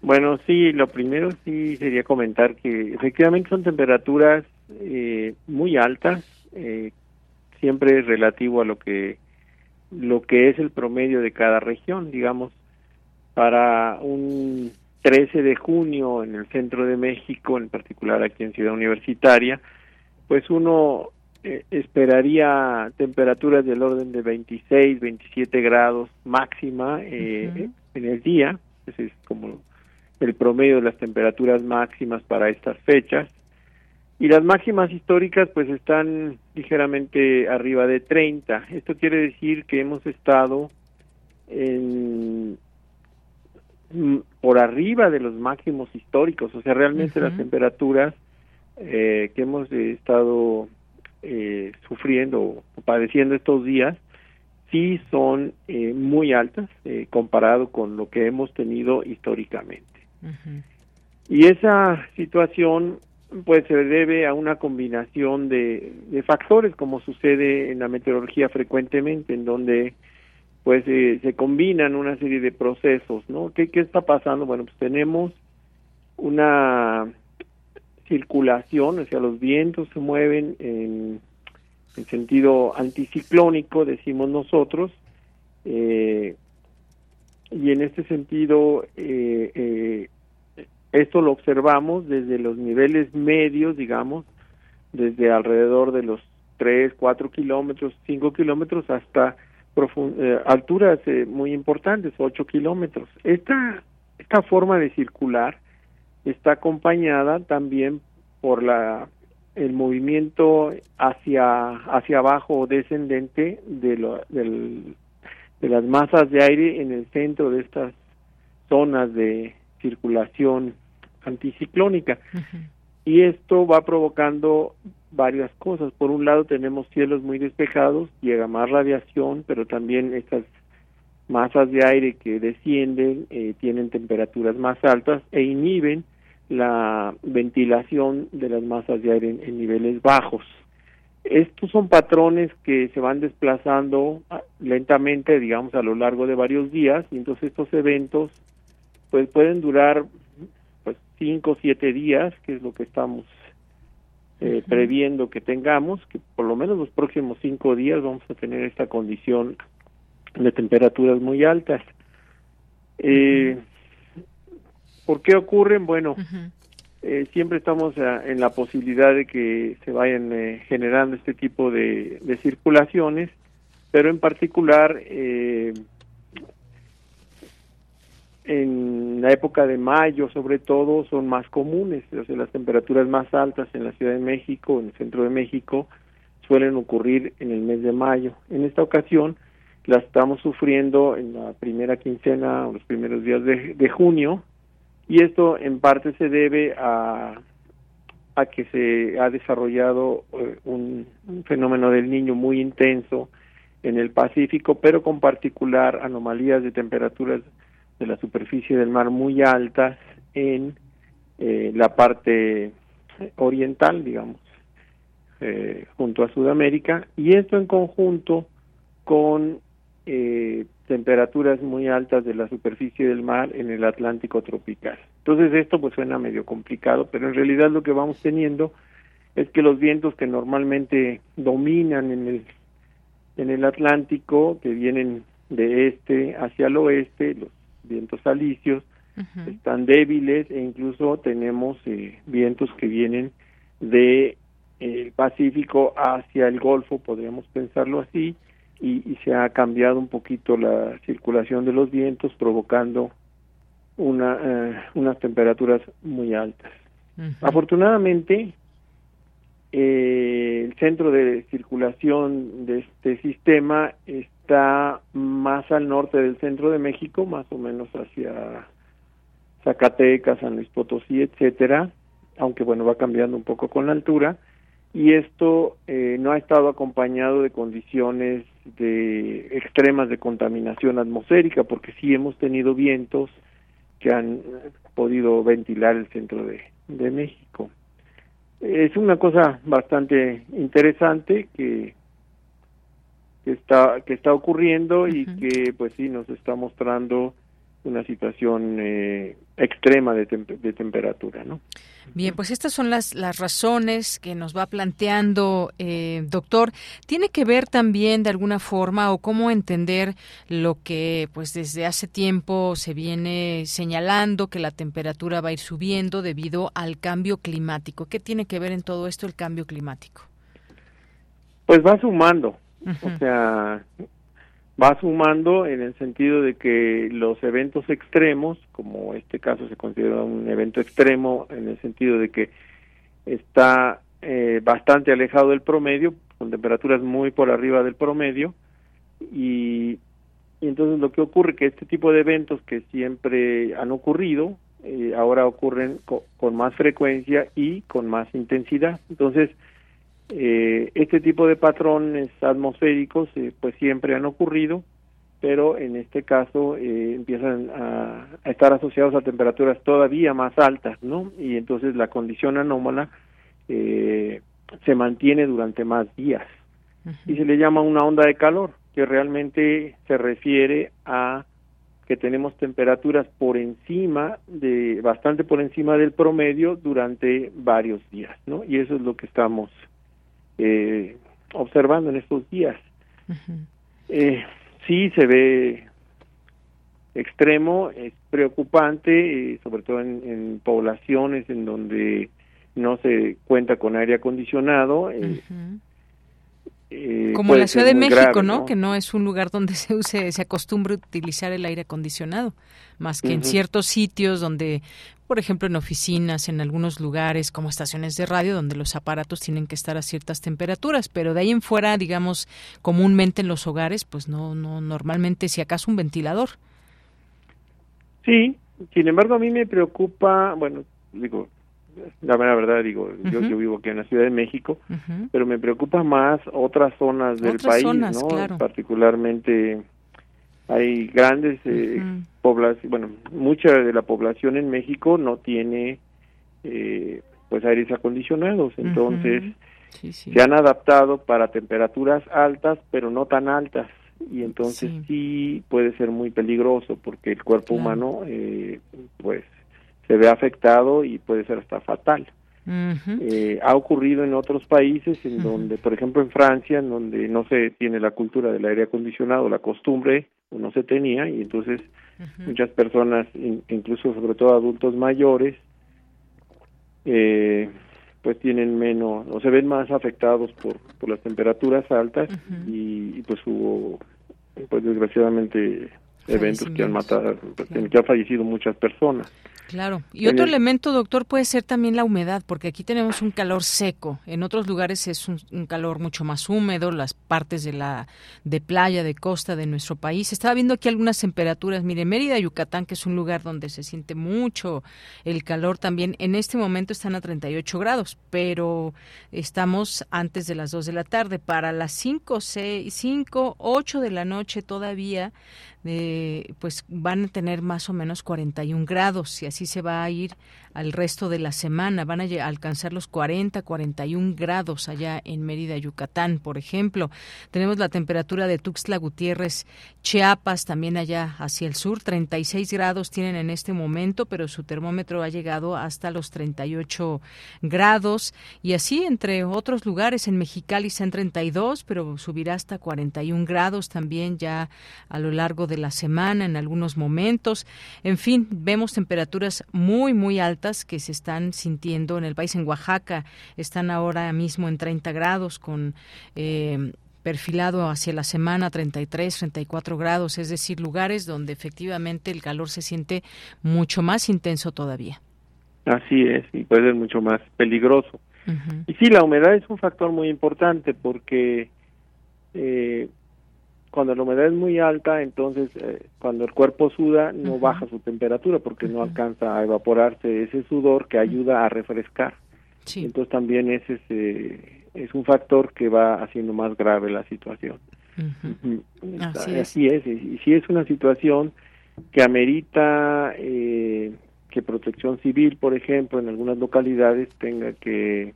Bueno, sí, lo primero sí sería comentar que efectivamente son temperaturas eh, muy altas, eh, siempre es relativo a lo que lo que es el promedio de cada región, digamos, para un 13 de junio en el centro de México, en particular aquí en Ciudad Universitaria, pues uno eh, esperaría temperaturas del orden de 26, 27 grados máxima eh, en el día, ese es como el promedio de las temperaturas máximas para estas fechas y las máximas históricas pues están ligeramente arriba de 30. Esto quiere decir que hemos estado en, mm, por arriba de los máximos históricos, o sea, realmente las temperaturas eh, que hemos estado eh, sufriendo o padeciendo estos días sí son eh, muy altas eh, comparado con lo que hemos tenido históricamente. Y esa situación pues se debe a una combinación de, factores como sucede en la meteorología frecuentemente en donde pues eh, se combinan una serie de procesos no ¿Qué, qué está pasando bueno pues tenemos una circulación, o sea, los vientos se mueven en, en sentido anticiclónico, decimos nosotros, eh, y en este sentido eh, eh, esto lo observamos desde los niveles medios, digamos, desde alrededor de los 3, 4 kilómetros, 5 kilómetros hasta eh, alturas eh, muy importantes, 8 kilómetros. Esta, esta forma de circular está acompañada también por la el movimiento hacia hacia abajo o descendente de, lo, del, de las masas de aire en el centro de estas zonas de circulación anticiclónica. Y esto va provocando varias cosas. Por un lado tenemos cielos muy despejados, llega más radiación, pero también estas masas de aire que descienden eh, tienen temperaturas más altas e inhiben la ventilación de las masas de aire en, niveles bajos. Estos son patrones que se van desplazando ah, lentamente, digamos, a lo largo de varios días, y entonces estos eventos pues pueden durar pues cinco o siete días, que es lo que estamos eh, previendo que tengamos, que por lo menos los próximos cinco días vamos a tener esta condición de temperaturas muy altas. Eh, ¿Por qué ocurren? Bueno, eh, siempre estamos en la posibilidad de que se vayan eh, generando este tipo de, de, circulaciones, pero en particular eh, en la época de mayo sobre todo son más comunes, o sea, las temperaturas más altas en la Ciudad de México, en el centro de México, suelen ocurrir en el mes de mayo. En esta ocasión la estamos sufriendo en la primera quincena o los primeros días de, junio y esto en parte se debe a, a que se ha desarrollado eh, un, un fenómeno del niño muy intenso en el Pacífico, pero con particular anomalías de temperaturas de la superficie del mar muy altas en eh, la parte oriental, digamos, eh, junto a Sudamérica, y esto en conjunto con eh, temperaturas muy altas de la superficie del mar en el Atlántico tropical. Entonces esto pues suena medio complicado, pero en realidad lo que vamos teniendo es que los vientos que normalmente dominan en el en el Atlántico, que vienen de este hacia el oeste, los vientos alisios, están débiles e incluso tenemos eh, vientos que vienen de el Pacífico hacia el Golfo, podríamos pensarlo así, y, se ha cambiado un poquito la circulación de los vientos, provocando una, eh, unas temperaturas muy altas. Afortunadamente, eh, el centro de circulación de este sistema está más al norte del centro de México, más o menos hacia Zacatecas, San Luis Potosí, etcétera, aunque bueno, va cambiando un poco con la altura, y esto eh, no ha estado acompañado de condiciones de extremas de contaminación atmosférica, porque sí hemos tenido vientos que han podido ventilar el centro de, de México. Es una cosa bastante interesante que que está que está ocurriendo y que pues sí nos está mostrando una situación eh, extrema de, de, temperatura, ¿no? Bien, pues estas son las, las razones que nos va planteando, eh, doctor. ¿Tiene que ver también de alguna forma o cómo entender lo que pues desde hace tiempo se viene señalando que la temperatura va a ir subiendo debido al cambio climático? ¿Qué tiene que ver en todo esto el cambio climático? Pues va sumando, o sea, va sumando en el sentido de que los eventos extremos, como este caso se considera un evento extremo en el sentido de que está eh, bastante alejado del promedio, con temperaturas muy por arriba del promedio, y, entonces lo que ocurre que este tipo de eventos que siempre han ocurrido, eh, ahora ocurren con más frecuencia y con más intensidad. Entonces, eh, este tipo de patrones atmosféricos eh, pues siempre han ocurrido, pero en este caso eh, empiezan a, estar asociados a temperaturas todavía más altas, ¿no? Y entonces la condición anómala eh, se mantiene durante más días y se le llama una onda de calor, que realmente se refiere a que tenemos temperaturas por encima de bastante por encima del promedio durante varios días, ¿no? Y eso es lo que estamos eh, observando en estos días. eh, sí se ve extremo, es preocupante, eh, sobre todo en, en, poblaciones en donde no se cuenta con aire acondicionado. Eh, eh, Como la Ciudad de México, grave, ¿no? Que no es un lugar donde se use, se acostumbre a utilizar el aire acondicionado, más que uh -huh. en ciertos sitios donde, por ejemplo, en oficinas, en algunos lugares como estaciones de radio, donde los aparatos tienen que estar a ciertas temperaturas, pero de ahí en fuera, digamos, comúnmente en los hogares, pues no, no, normalmente, si acaso un ventilador. Sí, sin embargo, a mí me preocupa, bueno, digo, la verdad digo, uh -huh. yo, yo, vivo aquí en la Ciudad de México, uh -huh. pero me preocupa más otras zonas del otras país, zonas, ¿no? Claro. Particularmente hay grandes eh, poblaciones, bueno, mucha de la población en México no tiene eh, pues aires acondicionados, entonces sí, sí. se han adaptado para temperaturas altas, pero no tan altas y entonces sí, sí puede ser muy peligroso porque el cuerpo claro. humano eh, pues se ve afectado y puede ser hasta fatal. Uh -huh. eh, ha ocurrido en otros países, en uh -huh. donde, por ejemplo, en Francia, en donde no se tiene la cultura del aire acondicionado, la costumbre, o no se tenía, y entonces uh -huh. muchas personas, in, incluso sobre todo adultos mayores, eh, pues tienen menos, o se ven más afectados por, por las temperaturas altas, y, y, pues hubo, pues desgraciadamente, eventos que han matado, pues, claro. que han fallecido muchas personas. Claro. Y otro el... elemento, doctor, puede ser también la humedad, porque aquí tenemos un calor seco. En otros lugares es un, un, calor mucho más húmedo, las partes de la de playa, de costa de nuestro país. Estaba viendo aquí algunas temperaturas. Mire, Mérida, Yucatán, que es un lugar donde se siente mucho el calor también. En este momento están a 38 grados, pero estamos antes de las 2 de la tarde. Para las 5, 6, 5, 8 de la noche todavía eh, pues van a tener más o menos 41 grados y así se va a ir al resto de la semana. Van a alcanzar los 40, 41 grados allá en Mérida, Yucatán, por ejemplo. Tenemos la temperatura de Tuxtla Gutiérrez, Chiapas, también allá hacia el sur. 36 grados tienen en este momento, pero su termómetro ha llegado hasta los 38 grados. Y así entre otros lugares, en Mexicali están 32, pero subirá hasta 41 grados también ya a lo largo de la semana en algunos momentos. En fin, vemos temperaturas muy, muy altas que se están sintiendo en el país. En Oaxaca están ahora mismo en 30 grados con eh, perfilado hacia la semana 33, 34 grados, es decir, lugares donde efectivamente el calor se siente mucho más intenso todavía. Así es, y puede ser mucho más peligroso. Uh -huh. Y sí, la humedad es un factor muy importante porque eh, cuando la humedad es muy alta, entonces eh, cuando el cuerpo suda no uh -huh. baja su temperatura porque uh -huh. no alcanza a evaporarse ese sudor que ayuda a refrescar. Sí. Entonces también ese es, eh, es un factor que va haciendo más grave la situación. Así es. Así es. Y sí es una situación que amerita eh, que Protección Civil, por ejemplo, en algunas localidades tenga que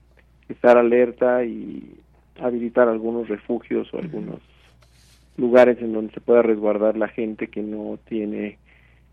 estar alerta y habilitar algunos refugios o algunos lugares en donde se pueda resguardar la gente que no tiene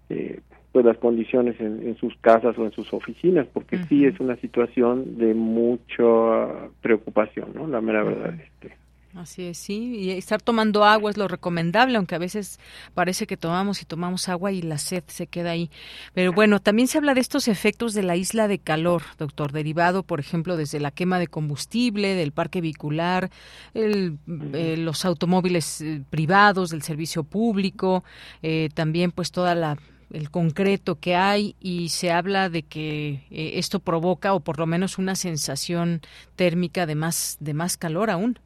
eh, pues las condiciones en, en, sus casas o en sus oficinas porque uh -huh. sí es una situación de mucha preocupación no la mera uh -huh. verdad este Así es, sí, y estar tomando agua es lo recomendable, aunque a veces parece que tomamos y tomamos agua y la sed se queda ahí. Pero bueno, también se habla de estos efectos de la isla de calor, doctor, derivado, por ejemplo, desde la quema de combustible, del parque vehicular, el, eh, los automóviles eh, privados, del servicio público, eh, también pues toda la el concreto que hay y se habla de que eh, esto provoca o por lo menos una sensación térmica de más de más calor aún.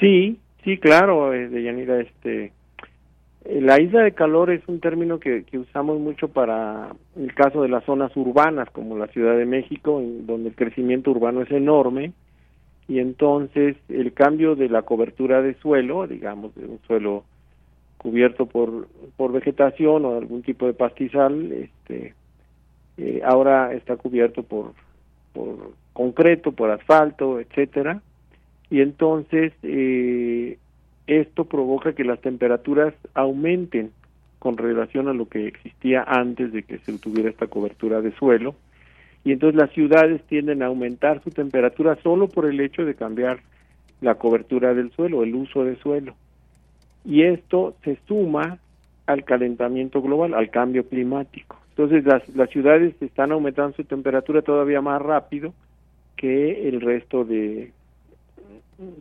Sí, sí, claro, eh, Deyanira, este, eh, la isla de calor es un término que, usamos mucho para el caso de las zonas urbanas, como la Ciudad de México, en donde el crecimiento urbano es enorme, y entonces el cambio de la cobertura de suelo, digamos, de un suelo cubierto por, por vegetación o algún tipo de pastizal, este, eh, ahora está cubierto por, por concreto, por asfalto, etcétera, y entonces eh, esto provoca que las temperaturas aumenten con relación a lo que existía antes de que se tuviera esta cobertura de suelo. Y entonces las ciudades tienden a aumentar su temperatura solo por el hecho de cambiar la cobertura del suelo, el uso de suelo. Y esto se suma al calentamiento global, al cambio climático. Entonces las, las ciudades están aumentando su temperatura todavía más rápido que el resto de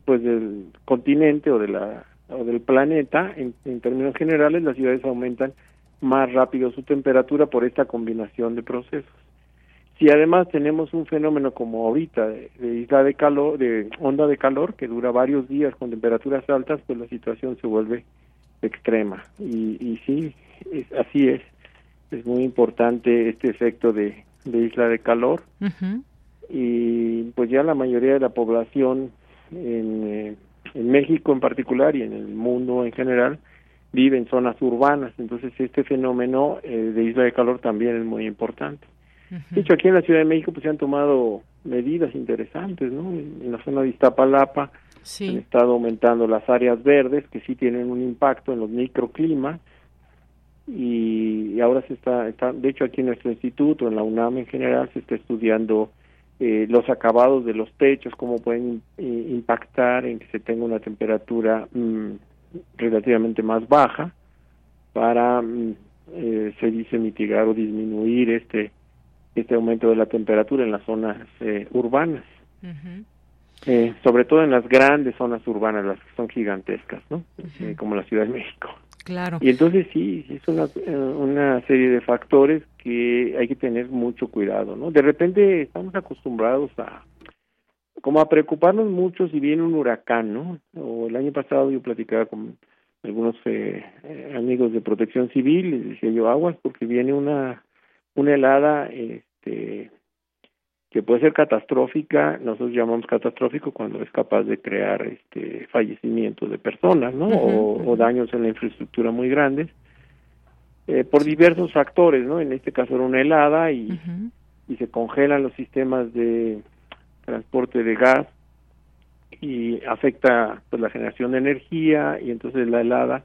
pues del continente o de la o del planeta en, términos generales las ciudades aumentan más rápido su temperatura por esta combinación de procesos. Si además tenemos un fenómeno como ahorita de, isla de calor de onda de calor que dura varios días con temperaturas altas pues la situación se vuelve extrema. Y, y sí es, así es. Es muy importante este efecto de, isla de calor. Y pues ya la mayoría de la población en, eh, en México en particular y en el mundo en general vive en zonas urbanas. Entonces este fenómeno eh, de isla de calor también es muy importante. De hecho aquí en la Ciudad de México pues se han tomado medidas interesantes no en, la zona de Iztapalapa han estado aumentando las áreas verdes que sí tienen un impacto en los microclimas y, ahora se está, está, de hecho aquí en nuestro instituto, en la UNAM en general, se está estudiando eh, los acabados de los techos, cómo pueden eh, impactar en que se tenga una temperatura mm, relativamente más baja para, mm, eh, se dice, mitigar o disminuir este, este aumento de la temperatura en las zonas urbanas. sobre todo en las grandes zonas urbanas, las que son gigantescas, ¿no? como la Ciudad de México. Claro. Y entonces sí, es una, eh, una serie de factores que hay que tener mucho cuidado, ¿no? De repente estamos acostumbrados a como a preocuparnos mucho si viene un huracán, ¿no? O el año pasado yo platicaba con algunos eh, eh, amigos de Protección Civil y decía yo aguas porque viene una una helada este que puede ser catastrófica, nosotros llamamos catastrófico cuando es capaz de crear este fallecimientos de personas, ¿no? o, daños en la infraestructura muy grandes, eh, por diversos factores, ¿no? En este caso era una helada y, y se congelan los sistemas de transporte de gas y afecta pues la generación de energía y entonces la helada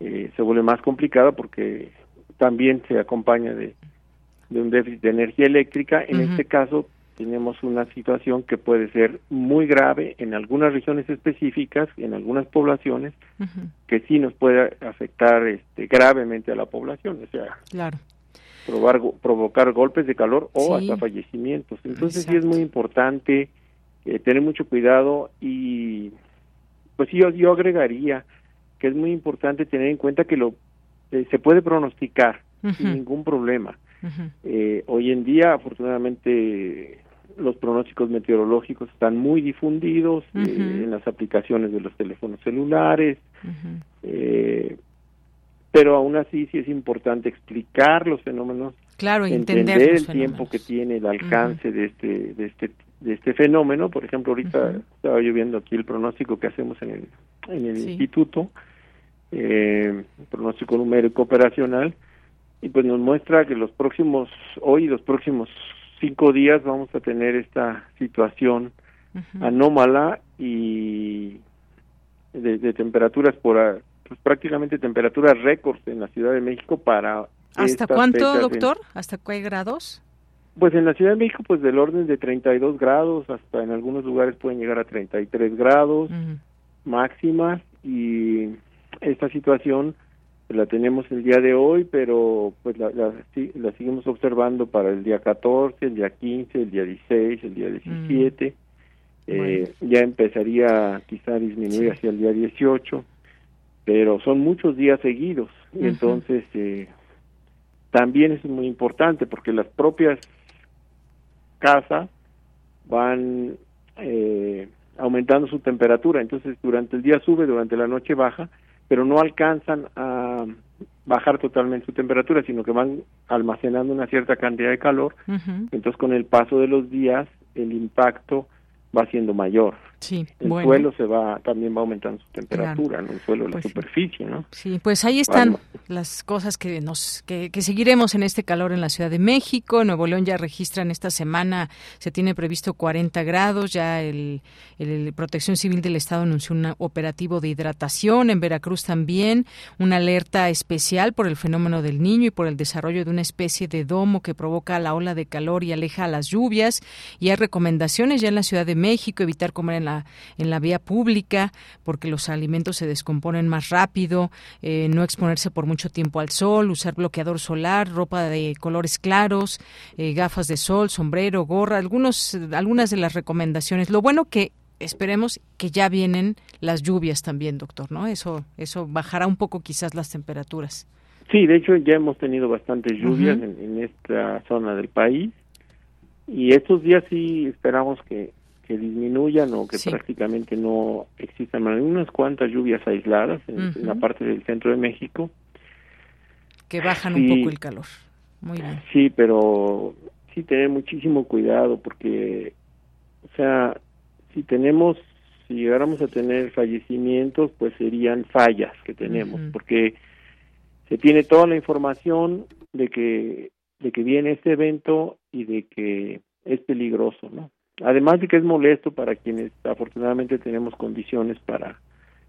eh, se vuelve más complicada porque también se acompaña de de un déficit de energía eléctrica. En este caso tenemos una situación que puede ser muy grave en algunas regiones específicas, en algunas poblaciones, que sí nos puede afectar este, gravemente a la población, o sea, claro. probar, provocar golpes de calor o hasta fallecimientos. Entonces sí es muy importante eh, tener mucho cuidado y pues yo, yo agregaría que es muy importante tener en cuenta que lo eh, se puede pronosticar sin ningún problema eh, hoy en día, afortunadamente, los pronósticos meteorológicos están muy difundidos eh, en las aplicaciones de los teléfonos celulares, eh, pero aún así sí es importante explicar los fenómenos, claro, entender, el tiempo que tiene el alcance de este de este de este fenómeno. Por ejemplo, ahorita estaba yo viendo aquí el pronóstico que hacemos en el en el instituto, eh, pronóstico numérico operacional y pues nos muestra que los próximos, hoy los próximos cinco días vamos a tener esta situación anómala y de, temperaturas por pues prácticamente temperaturas récords en la Ciudad de México para ¿Hasta cuánto, doctor? ¿Hasta qué grados? Pues en la Ciudad de México, pues del orden de 32 grados, hasta en algunos lugares pueden llegar a 33 grados máximas, y esta situación la tenemos el día de hoy, pero pues la, la, seguimos observando para el día 14, el día 15, el día 16, el día 17. Mm. Eh, ya empezaría quizá a disminuir hacia el día 18, pero son muchos días seguidos. Y entonces eh, también es muy importante porque las propias casas van eh, aumentando su temperatura. Entonces durante el día sube, durante la noche baja pero no alcanzan a bajar totalmente su temperatura, sino que van almacenando una cierta cantidad de calor. Entonces, con el paso de los días, el impacto va siendo mayor. El suelo se va también va aumentando su temperatura, ¿no? el suelo, la pues superficie, ¿no? Sí, pues ahí están las cosas que nos que, seguiremos en este calor en la Ciudad de México. Nuevo León ya registran esta semana, se tiene previsto 40 grados, ya el, el, Protección Civil del Estado anunció un operativo de hidratación, en Veracruz también, una alerta especial por el fenómeno del niño y por el desarrollo de una especie de domo que provoca la ola de calor y aleja las lluvias, y hay recomendaciones ya en la Ciudad de México, evitar comer en la en la vía pública porque los alimentos se descomponen más rápido, eh, no exponerse por mucho tiempo al sol, usar bloqueador solar, ropa de colores claros, eh, gafas de sol, sombrero, gorra, algunos, algunas de las recomendaciones. Lo bueno que esperemos que ya vienen las lluvias también, doctor, ¿no? Eso, eso bajará un poco quizás las temperaturas. Sí, de hecho ya hemos tenido bastantes lluvias en, en, esta zona del país y estos días sí esperamos que, que disminuyan o que prácticamente no existan unas cuantas lluvias aisladas en, la parte del centro de México. Que bajan un poco el calor. Muy bien. Sí, pero sí tener muchísimo cuidado porque, o sea, si tenemos, si llegáramos a tener fallecimientos, pues serían fallas que tenemos, porque se tiene toda la información de que de que viene este evento y de que es peligroso, ¿no? Además de que es molesto para quienes afortunadamente tenemos condiciones para,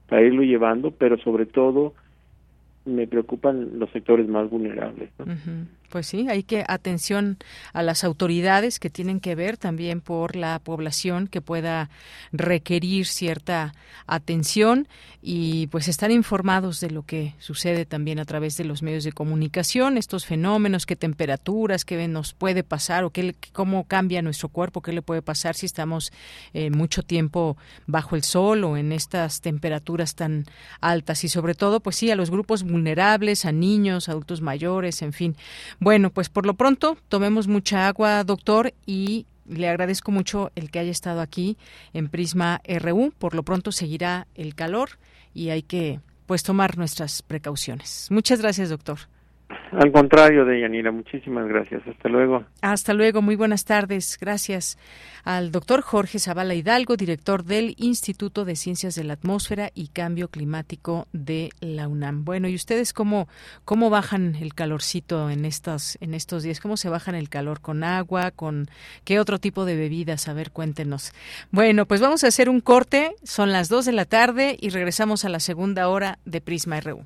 para irlo llevando, pero sobre todo me preocupan los sectores más vulnerables. Pues sí, hay que atención a las autoridades que tienen que ver también por la población que pueda requerir cierta atención y pues estar informados de lo que sucede también a través de los medios de comunicación, estos fenómenos, qué temperaturas, qué nos puede pasar o qué, cómo cambia nuestro cuerpo, qué le puede pasar si estamos eh, mucho tiempo bajo el sol o en estas temperaturas tan altas y sobre todo pues sí a los grupos vulnerables, a niños, adultos mayores, en fin. Bueno, pues por lo pronto tomemos mucha agua, doctor, y le agradezco mucho el que haya estado aquí en Prisma RU. Por lo pronto seguirá el calor y hay que pues tomar nuestras precauciones. Muchas gracias, doctor. Al contrario, Deyanira, muchísimas gracias. Hasta luego. Hasta luego, muy buenas tardes. Gracias al doctor Jorge Zavala Hidalgo, director del Instituto de Ciencias de la Atmósfera y Cambio Climático de la UNAM. Bueno, ¿y ustedes cómo, cómo bajan el calorcito en estos, en estos días? ¿Cómo se bajan el calor? ¿Con agua? ¿Con qué otro tipo de bebidas? A ver, cuéntenos. Bueno, pues vamos a hacer un corte. Son las dos de la tarde y regresamos a la segunda hora de Prisma RU.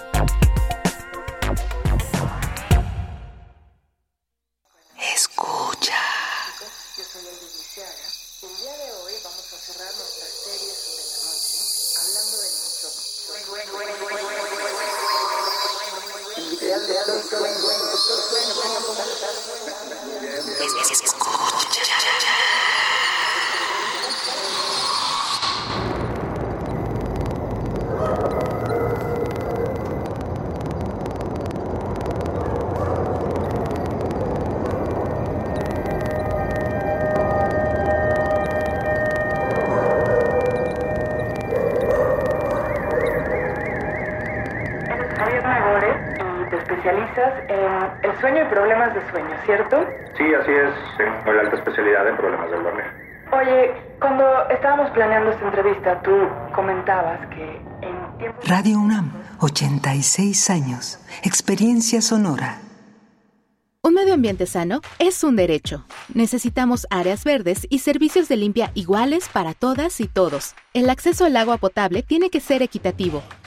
especializas en el sueño y problemas de sueño, ¿cierto? Sí, así es. Tengo la alta especialidad en problemas del dormir. Oye, cuando estábamos planeando esta entrevista, tú comentabas que en tiempo... Radio UNAM, 86 años. Experiencia sonora. Un medio ambiente sano es un derecho. Necesitamos áreas verdes y servicios de limpia iguales para todas y todos. El acceso al agua potable tiene que ser equitativo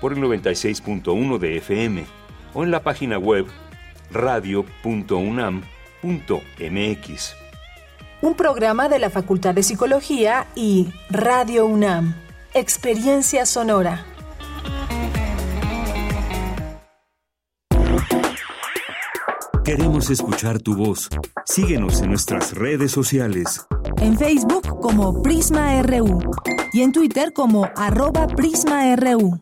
por el 96.1 de FM o en la página web radio.unam.mx. Un programa de la Facultad de Psicología y Radio UNAM. Experiencia sonora. Queremos escuchar tu voz. Síguenos en nuestras redes sociales. En Facebook como Prisma RU y en Twitter como arroba PrismaRU.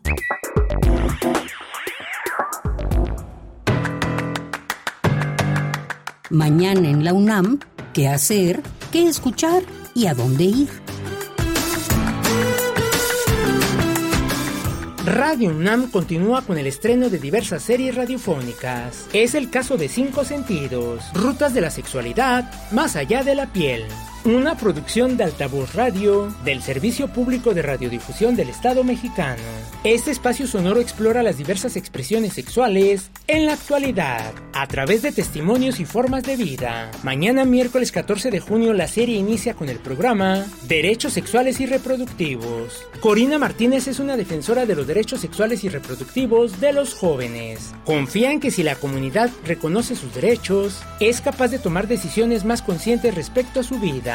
Mañana en la UNAM, ¿qué hacer? ¿Qué escuchar? ¿Y a dónde ir? Radio UNAM continúa con el estreno de diversas series radiofónicas. Es el caso de Cinco Sentidos, Rutas de la Sexualidad, Más allá de la piel. Una producción de Altavoz Radio del Servicio Público de Radiodifusión del Estado mexicano. Este espacio sonoro explora las diversas expresiones sexuales en la actualidad, a través de testimonios y formas de vida. Mañana miércoles 14 de junio la serie inicia con el programa Derechos Sexuales y Reproductivos. Corina Martínez es una defensora de los derechos sexuales y reproductivos de los jóvenes. Confía en que si la comunidad reconoce sus derechos, es capaz de tomar decisiones más conscientes respecto a su vida.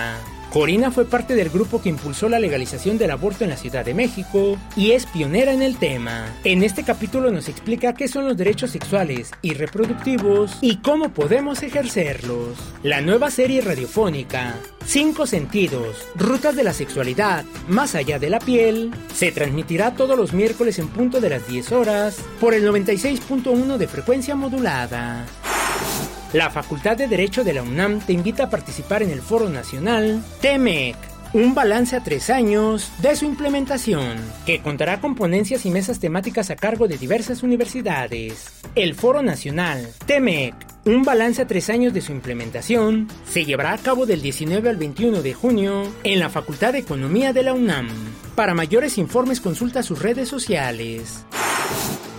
Corina fue parte del grupo que impulsó la legalización del aborto en la Ciudad de México y es pionera en el tema. En este capítulo nos explica qué son los derechos sexuales y reproductivos y cómo podemos ejercerlos. La nueva serie radiofónica, Cinco Sentidos, Rutas de la Sexualidad, Más allá de la piel, se transmitirá todos los miércoles en punto de las 10 horas por el 96.1 de frecuencia modulada. La Facultad de Derecho de la UNAM te invita a participar en el Foro Nacional TEMEC, un balance a tres años de su implementación, que contará con ponencias y mesas temáticas a cargo de diversas universidades. El Foro Nacional TEMEC, un balance a tres años de su implementación, se llevará a cabo del 19 al 21 de junio en la Facultad de Economía de la UNAM. Para mayores informes consulta sus redes sociales.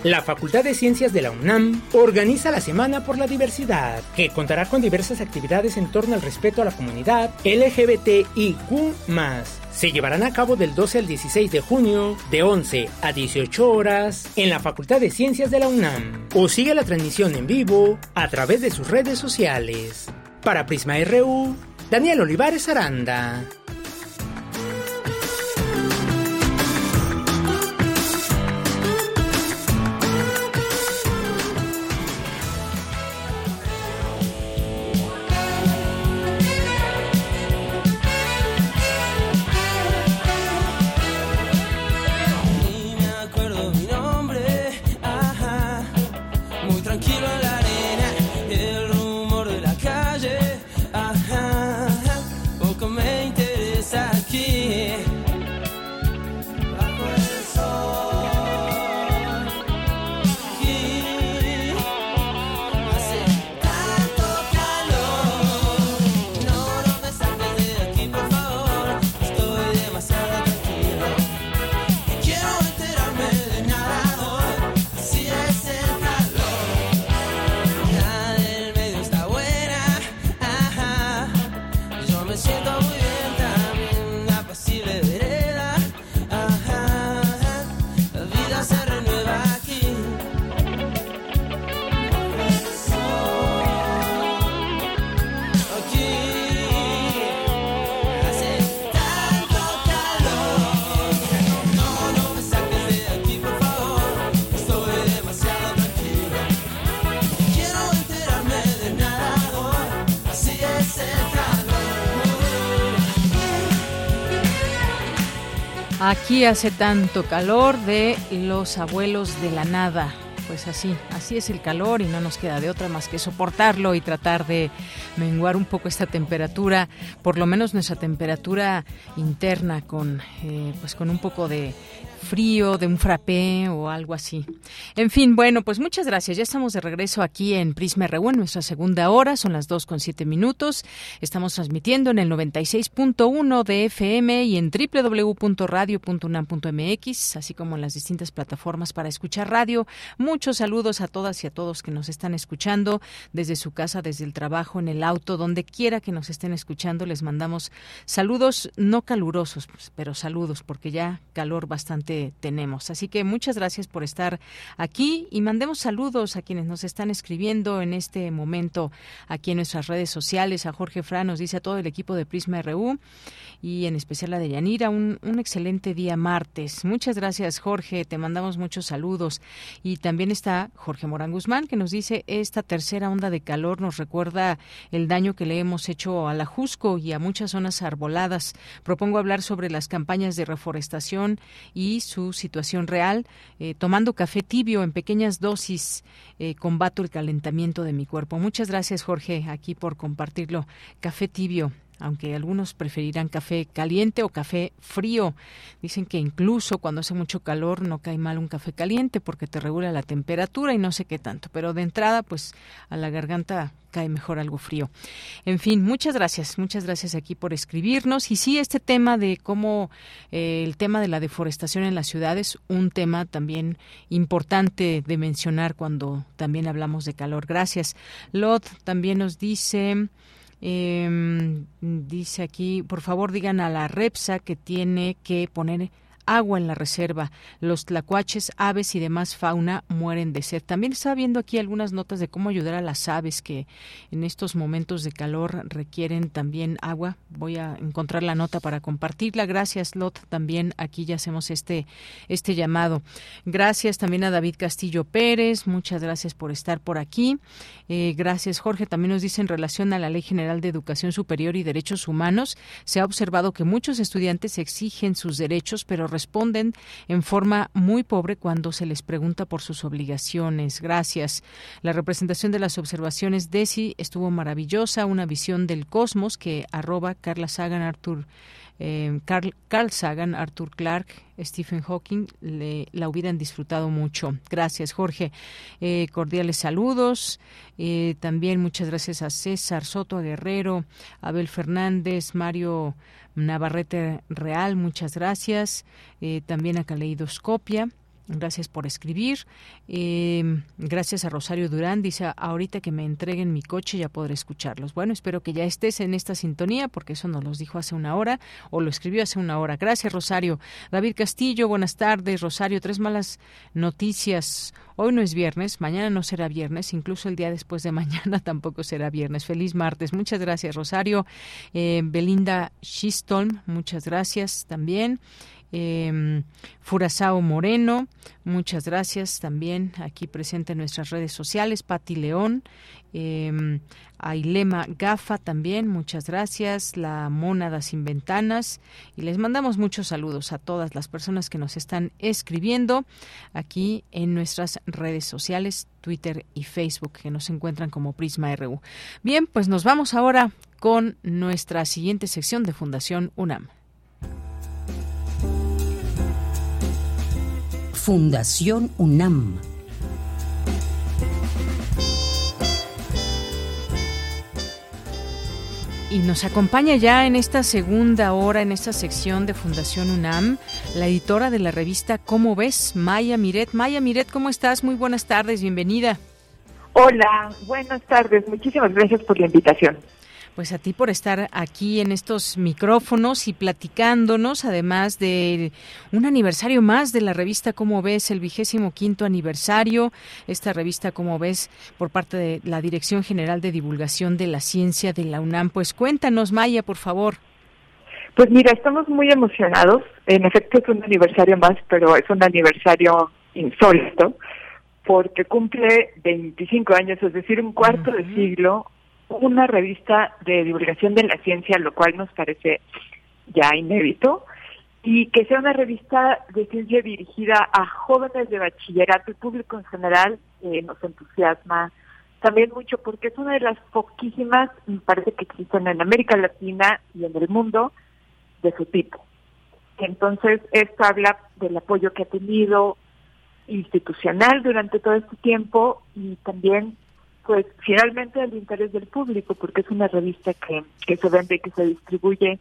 La Facultad de Ciencias de la UNAM organiza la Semana por la Diversidad, que contará con diversas actividades en torno al respeto a la comunidad LGBTIQ. Se llevarán a cabo del 12 al 16 de junio, de 11 a 18 horas, en la Facultad de Ciencias de la UNAM. O sigue la transmisión en vivo a través de sus redes sociales. Para Prisma RU, Daniel Olivares Aranda. Aquí hace tanto calor de los abuelos de la nada. Pues así, así es el calor y no nos queda de otra más que soportarlo y tratar de menguar un poco esta temperatura, por lo menos nuestra temperatura interna con, eh, pues con un poco de frío, de un frappé o algo así. En fin, bueno, pues muchas gracias. Ya estamos de regreso aquí en Prisma RU en nuestra segunda hora. Son las dos con siete minutos. Estamos transmitiendo en el 96.1 de FM y en www.radio.unam.mx, así como en las distintas plataformas para escuchar radio. Muchos saludos a todas y a todos que nos están escuchando desde su casa, desde el trabajo, en el auto, donde quiera que nos estén escuchando. Les mandamos saludos no calurosos, pues, pero saludos, porque ya calor bastante tenemos. Así que muchas gracias por estar aquí y mandemos saludos a quienes nos están escribiendo en este momento aquí en nuestras redes sociales. A Jorge Fra nos dice a todo el equipo de Prisma RU y en especial a Deyanira, un, un excelente día martes. Muchas gracias Jorge, te mandamos muchos saludos. Y también está Jorge Morán Guzmán que nos dice esta tercera onda de calor nos recuerda el daño que le hemos hecho a la Jusco y a muchas zonas arboladas. Propongo hablar sobre las campañas de reforestación y su situación real. Eh, tomando café tibio en pequeñas dosis, eh, combato el calentamiento de mi cuerpo. Muchas gracias, Jorge, aquí por compartirlo. Café tibio aunque algunos preferirán café caliente o café frío. Dicen que incluso cuando hace mucho calor no cae mal un café caliente porque te regula la temperatura y no sé qué tanto, pero de entrada pues a la garganta cae mejor algo frío. En fin, muchas gracias, muchas gracias aquí por escribirnos. Y sí, este tema de cómo eh, el tema de la deforestación en las ciudades, un tema también importante de mencionar cuando también hablamos de calor. Gracias. Lot también nos dice... Eh, dice aquí, por favor digan a la Repsa que tiene que poner agua en la reserva. Los tlacuaches, aves y demás fauna mueren de sed. También estaba viendo aquí algunas notas de cómo ayudar a las aves que en estos momentos de calor requieren también agua. Voy a encontrar la nota para compartirla. Gracias, Lot. También aquí ya hacemos este, este llamado. Gracias también a David Castillo Pérez. Muchas gracias por estar por aquí. Eh, gracias, Jorge. También nos dice en relación a la Ley General de Educación Superior y Derechos Humanos, se ha observado que muchos estudiantes exigen sus derechos, pero responden en forma muy pobre cuando se les pregunta por sus obligaciones. Gracias. La representación de las observaciones DESI estuvo maravillosa, una visión del cosmos que arroba Carla Sagan Arthur. Eh, Carl, Sagan, Arthur Clarke, Stephen Hawking le, la hubieran disfrutado mucho. Gracias, Jorge. Eh, cordiales saludos. Eh, también muchas gracias a César Soto, a Guerrero, Abel Fernández, Mario Navarrete Real, muchas gracias. Eh, también a Caleidoscopia. Gracias por escribir. Eh, gracias a Rosario Durán. Dice, ahorita que me entreguen mi coche ya podré escucharlos. Bueno, espero que ya estés en esta sintonía porque eso nos lo dijo hace una hora o lo escribió hace una hora. Gracias, Rosario. David Castillo, buenas tardes. Rosario, tres malas noticias. Hoy no es viernes, mañana no será viernes, incluso el día después de mañana tampoco será viernes. Feliz martes. Muchas gracias, Rosario. Eh, Belinda Schistolm, muchas gracias también eh, Furazao Moreno, muchas gracias también aquí presente en nuestras redes sociales, Pati León, eh, Ailema Gafa también, muchas gracias, la Mónada Sin Ventanas y les mandamos muchos saludos a todas las personas que nos están escribiendo aquí en nuestras redes sociales, Twitter y Facebook, que nos encuentran como Prisma RU. Bien, pues nos vamos ahora con nuestra siguiente sección de Fundación UNAM. Fundación UNAM. Y nos acompaña ya en esta segunda hora, en esta sección de Fundación UNAM, la editora de la revista ¿Cómo ves? Maya Miret. Maya Miret, ¿cómo estás? Muy buenas tardes, bienvenida. Hola, buenas tardes. Muchísimas gracias por la invitación pues a ti por estar aquí en estos micrófonos y platicándonos, además de un aniversario más de la revista Cómo ves, el vigésimo quinto aniversario, esta revista Cómo ves por parte de la Dirección General de Divulgación de la Ciencia de la UNAM. Pues cuéntanos, Maya, por favor. Pues mira, estamos muy emocionados. En efecto es un aniversario más, pero es un aniversario insólito porque cumple 25 años, es decir, un cuarto de siglo una revista de divulgación de la ciencia, lo cual nos parece ya inédito. y que sea una revista de ciencia dirigida a jóvenes de bachillerato y público en general eh, nos entusiasma también mucho porque es una de las poquísimas, me parece que existen en América Latina y en el mundo de su tipo. Entonces, esto habla del apoyo que ha tenido institucional durante todo este tiempo y también, pues, finalmente del interés del público, porque es una revista que, que se vende y que se distribuye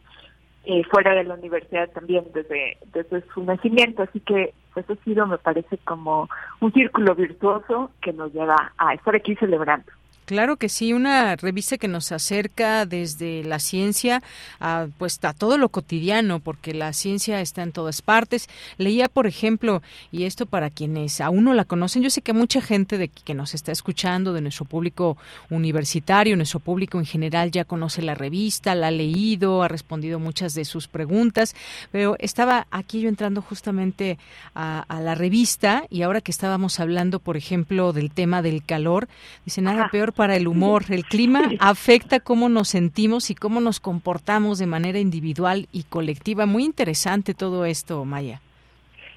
eh, fuera de la universidad también desde, desde su nacimiento. Así que pues ha sido, me parece, como un círculo virtuoso que nos lleva a estar aquí celebrando. Claro que sí, una revista que nos acerca desde la ciencia a, pues, a todo lo cotidiano, porque la ciencia está en todas partes. Leía, por ejemplo, y esto para quienes aún no la conocen, yo sé que mucha gente de que nos está escuchando, de nuestro público universitario, nuestro público en general, ya conoce la revista, la ha leído, ha respondido muchas de sus preguntas, pero estaba aquí yo entrando justamente a, la revista y ahora que estábamos hablando, por ejemplo, del tema del calor, dice nada peor para el humor. El clima afecta cómo nos sentimos y cómo nos comportamos de manera individual y colectiva. Muy interesante todo esto, Maya.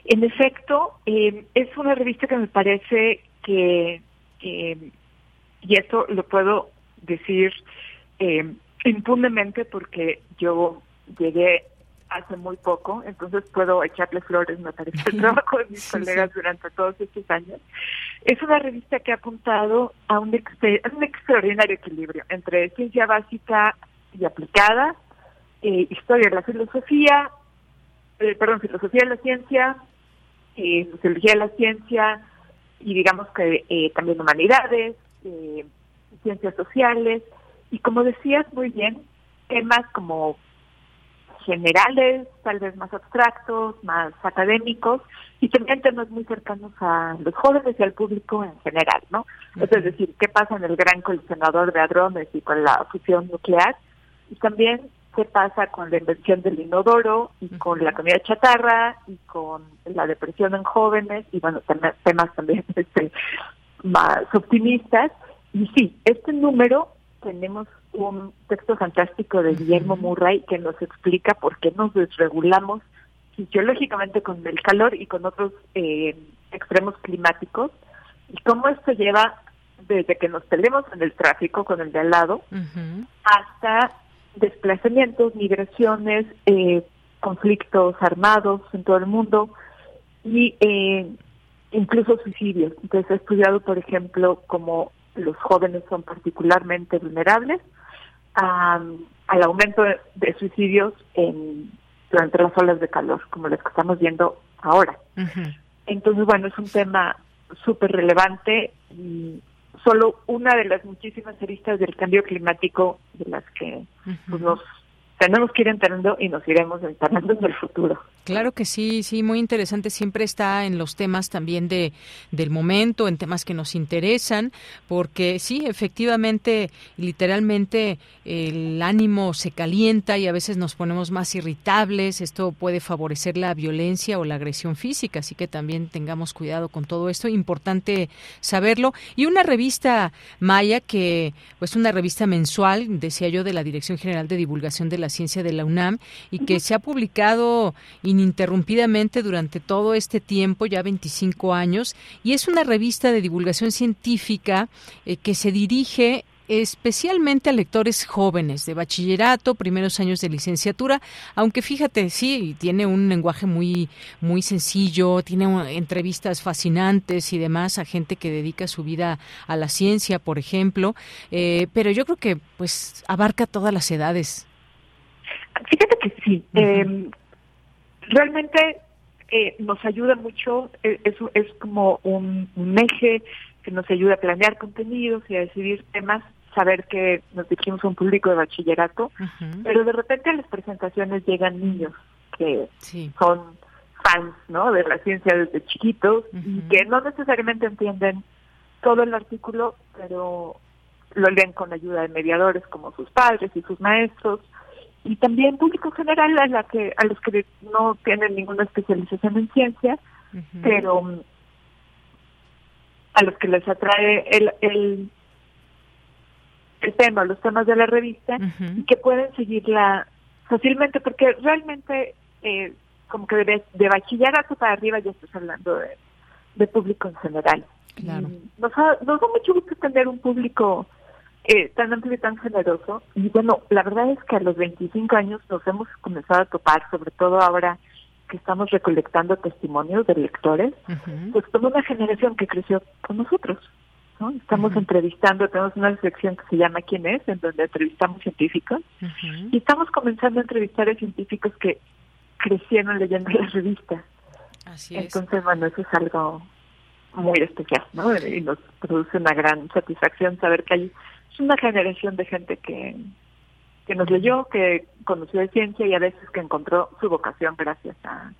En efecto, eh, es una revista que me parece que, y esto lo puedo decir eh, impunemente porque yo llegué hace muy poco, entonces puedo echarle flores, me parece, el trabajo de mis colegas durante todos estos años. Es una revista que ha apuntado a un, un extraordinario equilibrio entre ciencia básica y aplicada, eh, historia de la filosofía, eh, perdón, filosofía de la ciencia, eh, sociología de la ciencia y digamos que eh, también humanidades, ciencias sociales y como decías muy bien, temas como generales, tal vez más abstractos, más académicos y también temas muy cercanos a los jóvenes y al público en general, ¿no? Es decir, qué pasa en el gran colisionador de hadrones y con la fusión nuclear y también qué pasa con la invención del inodoro y con la comida chatarra y con la depresión en jóvenes y bueno, temas también este, más optimistas. Y sí, este número tenemos un texto fantástico de Guillermo Murray que nos explica por qué nos desregulamos fisiológicamente con el calor y con otros eh, extremos climáticos y cómo esto lleva desde que nos peleemos en el tráfico con el de al lado hasta desplazamientos, migraciones, eh, conflictos armados en todo el mundo y eh, incluso suicidios. Entonces he estudiado, por ejemplo, cómo los jóvenes son particularmente vulnerables al aumento de, suicidios en, durante las olas de calor, como las que estamos viendo ahora. Entonces, bueno, es un tema súper relevante y solo una de las muchísimas aristas del cambio climático de las que pues, nos tenemos que ir entrando y nos iremos entrando en el futuro. Claro que sí, sí, muy interesante. Siempre está en los temas también de del momento, en temas que nos interesan, porque sí, efectivamente, literalmente el ánimo se calienta y a veces nos ponemos más irritables. Esto puede favorecer la violencia o la agresión física, así que también tengamos cuidado con todo esto. Importante saberlo. Y una revista Maya que, pues, una revista mensual, decía yo, de la Dirección General de Divulgación de la Ciencia de la UNAM y que se ha publicado ininterrumpidamente durante todo este tiempo, ya 25 años, y es una revista de divulgación científica eh, que se dirige especialmente a lectores jóvenes de bachillerato, primeros años de licenciatura, aunque fíjate, sí, tiene un lenguaje muy muy sencillo, tiene entrevistas fascinantes y demás a gente que dedica su vida a la ciencia, por ejemplo, eh, pero yo creo que pues abarca todas las edades. Fíjate que sí. Realmente eh, nos ayuda mucho, eh, es, es como un, eje que nos ayuda a planear contenidos y a decidir temas, saber que nos dirigimos a un público de bachillerato, pero de repente a las presentaciones llegan niños que son fans ¿no? de la ciencia desde chiquitos y que no necesariamente entienden todo el artículo, pero lo leen con ayuda de mediadores como sus padres y sus maestros y también público general a la que a los que no tienen ninguna especialización en ciencia pero mm, a los que les atrae el, el el tema, los temas de la revista, y que pueden seguirla fácilmente, porque realmente, eh, como que de, de bachillerato para arriba ya estás hablando de, de público en general. Claro. Nos, ha, nos da mucho gusto tener un público eh, tan amplio y tan generoso. Y bueno, la verdad es que a los 25 años nos hemos comenzado a topar, sobre todo ahora que estamos recolectando testimonios de lectores, pues con una generación que creció con nosotros. ¿no? Estamos entrevistando, tenemos una sección que se llama ¿Quién es?, en donde entrevistamos científicos, y estamos comenzando a entrevistar a científicos que crecieron leyendo las revistas. Así es. Entonces, bueno, eso es algo muy especial, ¿no? Y nos produce una gran satisfacción saber que hay una generación de gente que, que nos leyó, que conoció de ciencia y a veces que encontró su vocación gracias a,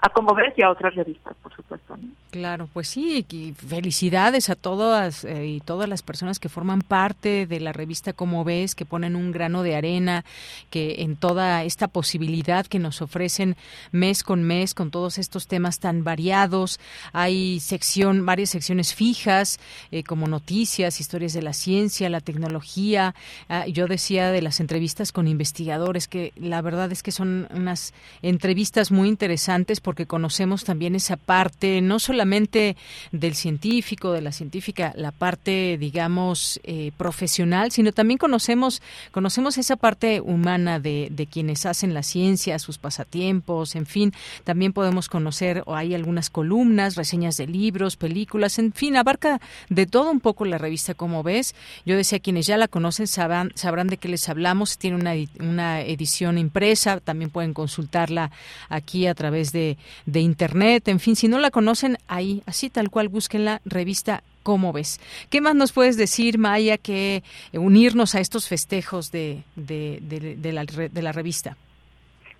a Como Ves y a otras revistas, por supuesto. ¿no? Claro, pues sí, y felicidades a todas eh, y todas las personas que forman parte de la revista Como Ves, que ponen un grano de arena, que en toda esta posibilidad que nos ofrecen mes con mes con todos estos temas tan variados, hay sección, varias secciones fijas, eh, como noticias, historias de la ciencia, la tecnología. Ah, yo decía de las entrevistas con investigadores, que la verdad es que son unas entrevistas muy interesantes porque conocemos también esa parte, no solamente del científico, de la científica, la parte, digamos, eh, profesional, sino también conocemos, conocemos esa parte humana de, de quienes hacen la ciencia, sus pasatiempos, en fin, también podemos conocer, o hay algunas columnas, reseñas de libros, películas, en fin, abarca de todo un poco la revista, como ves. Yo decía, quienes ya la conocen sabrán, sabrán de qué les hablamos, tiene una, una edición impresa, también pueden consultarla aquí a través de, de internet, en fin, si no la conocen, ahí, así tal cual, busquen la revista ¿Cómo ves? ¿Qué más nos puedes decir, Maya, que unirnos a estos festejos de, de, de, de la, de la revista?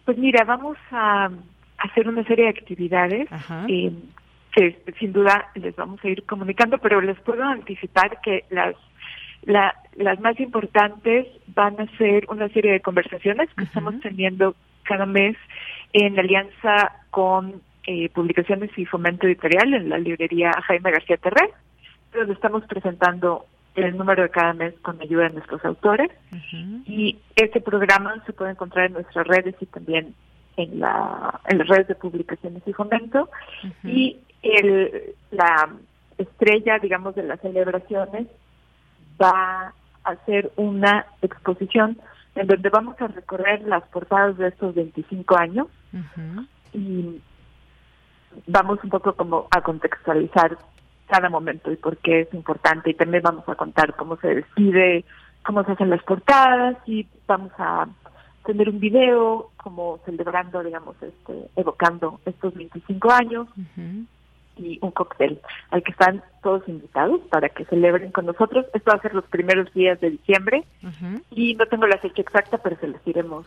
Pues mira, vamos a hacer una serie de actividades eh, que sin duda les vamos a ir comunicando, pero les puedo anticipar que las la, las más importantes van a ser una serie de conversaciones que estamos teniendo cada mes en alianza con eh, Publicaciones y Fomento Editorial en la librería Jaime García Terré, donde estamos presentando el número de cada mes con ayuda de nuestros autores. Y este programa se puede encontrar en nuestras redes y también en, la, en las redes de Publicaciones y Fomento. Y el, la estrella, digamos, de las celebraciones va a ser una exposición en donde vamos a recorrer las portadas de estos 25 años y vamos un poco como a contextualizar cada momento y por qué es importante. Y también vamos a contar cómo se decide, cómo se hacen las portadas y vamos a tener un video como celebrando, digamos, este, evocando estos 25 años y un cóctel al que están todos invitados para que celebren con nosotros. Esto va a ser los primeros días de diciembre y no tengo la fecha exacta, pero se los diremos.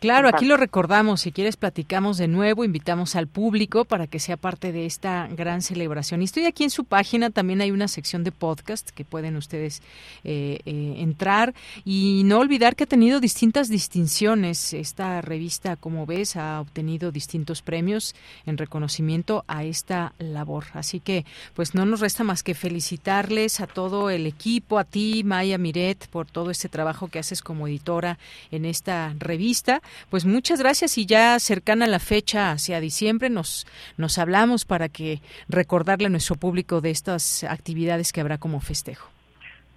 Claro, aquí lo recordamos. Si quieres, platicamos de nuevo. Invitamos al público para que sea parte de esta gran celebración. Y estoy aquí en su página. También hay una sección de podcast que pueden ustedes eh, eh, entrar. Y no olvidar que ha tenido distintas distinciones. Esta revista, como ves, ha obtenido distintos premios en reconocimiento a esta labor. Así que, pues, no nos resta más que felicitarles a todo el equipo, a ti, Maya Miret, por todo este trabajo que haces como editora en esta revista pues muchas gracias y ya cercana la fecha hacia diciembre nos, nos hablamos para que recordarle a nuestro público de estas actividades que habrá como festejo.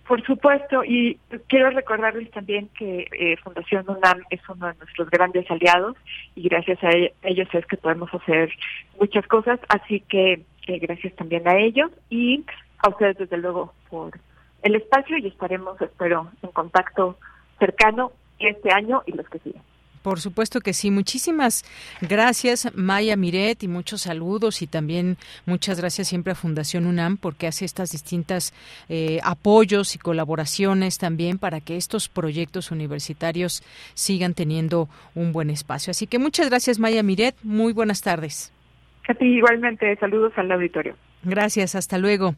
Por supuesto, y quiero recordarles también que eh, Fundación UNAM es uno de nuestros grandes aliados y gracias a ellos es que podemos hacer muchas cosas, así que eh, gracias también a ellos y a ustedes desde luego por el espacio y estaremos, espero, en contacto cercano este año y los que siguen. Por supuesto que sí. Muchísimas gracias, Maya Miret, y muchos saludos y también muchas gracias siempre a Fundación UNAM porque hace estas distintas eh, apoyos y colaboraciones también para que estos proyectos universitarios sigan teniendo un buen espacio. Así que muchas gracias, Maya Miret. Muy buenas tardes. A ti igualmente. Saludos al auditorio. Gracias. Hasta luego.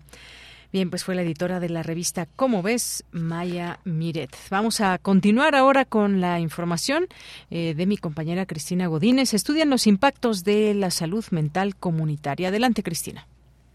Bien, pues fue la editora de la revista Cómo ves, Maya Miret. Vamos a continuar ahora con la información eh, de mi compañera Cristina Godínez. Estudian los impactos de la salud mental comunitaria. Adelante, Cristina.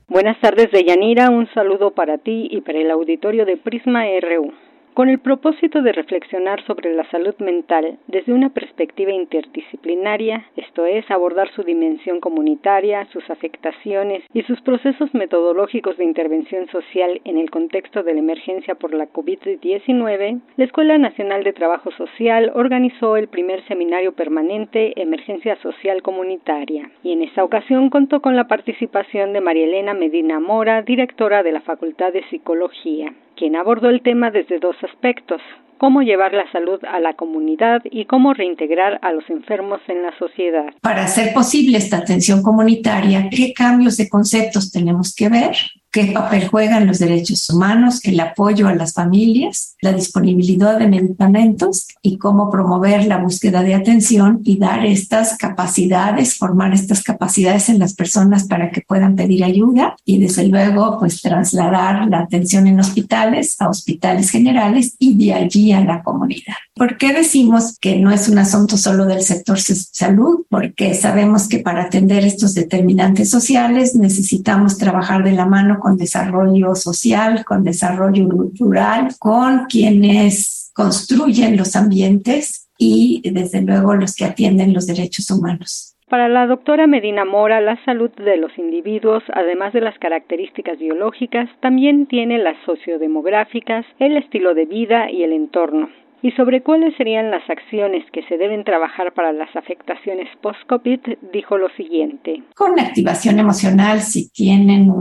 Buenas tardes, Deyanira. Un saludo para ti y para el auditorio de Prisma RU. Con el propósito de reflexionar sobre la salud mental desde una perspectiva interdisciplinaria, esto es, abordar su dimensión comunitaria, sus afectaciones y sus procesos metodológicos de intervención social en el contexto de la emergencia por la COVID-19, la Escuela Nacional de Trabajo Social organizó el primer seminario permanente Emergencia Social Comunitaria y en esta ocasión contó con la participación de María Elena Medina Mora, directora de la Facultad de Psicología quien abordó el tema desde dos aspectos, cómo llevar la salud a la comunidad y cómo reintegrar a los enfermos en la sociedad. Para hacer posible esta atención comunitaria, ¿qué cambios de conceptos tenemos que ver? qué papel juegan los derechos humanos, el apoyo a las familias, la disponibilidad de medicamentos y cómo promover la búsqueda de atención y dar estas capacidades, formar estas capacidades en las personas para que puedan pedir ayuda y desde luego pues trasladar la atención en hospitales a hospitales generales y de allí a la comunidad. ¿Por qué decimos que no es un asunto solo del sector salud? Porque sabemos que para atender estos determinantes sociales necesitamos trabajar de la mano con desarrollo social, con desarrollo rural, con quienes construyen los ambientes y desde luego los que atienden los derechos humanos. Para la doctora Medina Mora, la salud de los individuos, además de las características biológicas, también tiene las sociodemográficas, el estilo de vida y el entorno y sobre cuáles serían las acciones que se deben trabajar para las afectaciones post-COVID, dijo lo siguiente. Con activación emocional, si tienen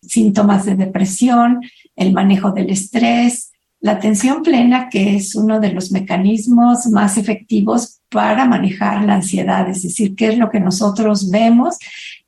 síntomas de depresión, el manejo del estrés, la atención plena, que es uno de los mecanismos más efectivos para manejar la ansiedad, es decir, qué es lo que nosotros vemos,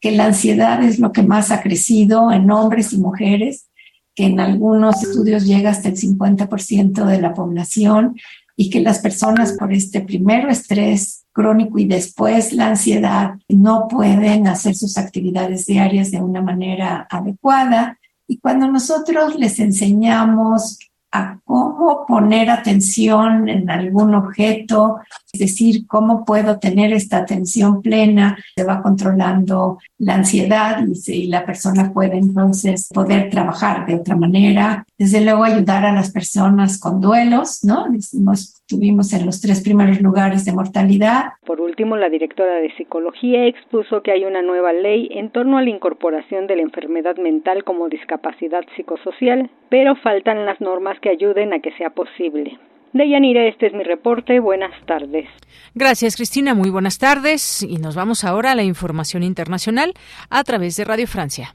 que la ansiedad es lo que más ha crecido en hombres y mujeres que en algunos estudios llega hasta el 50% de la población y que las personas por este primero estrés crónico y después la ansiedad no pueden hacer sus actividades diarias de una manera adecuada. Y cuando nosotros les enseñamos a cómo poner atención en algún objeto, es decir, cómo puedo tener esta atención plena, se va controlando la ansiedad y, la persona puede entonces poder trabajar de otra manera. Desde luego ayudar a las personas con duelos, ¿no? estuvimos en los tres primeros lugares de mortalidad. Por último, la directora de psicología expuso que hay una nueva ley en torno a la incorporación de la enfermedad mental como discapacidad psicosocial, pero faltan las normas que ayuden a que sea posible. Deyanira, este es mi reporte. Buenas tardes. Gracias, Cristina. Muy buenas tardes. Y nos vamos ahora a la información internacional a través de Radio Francia.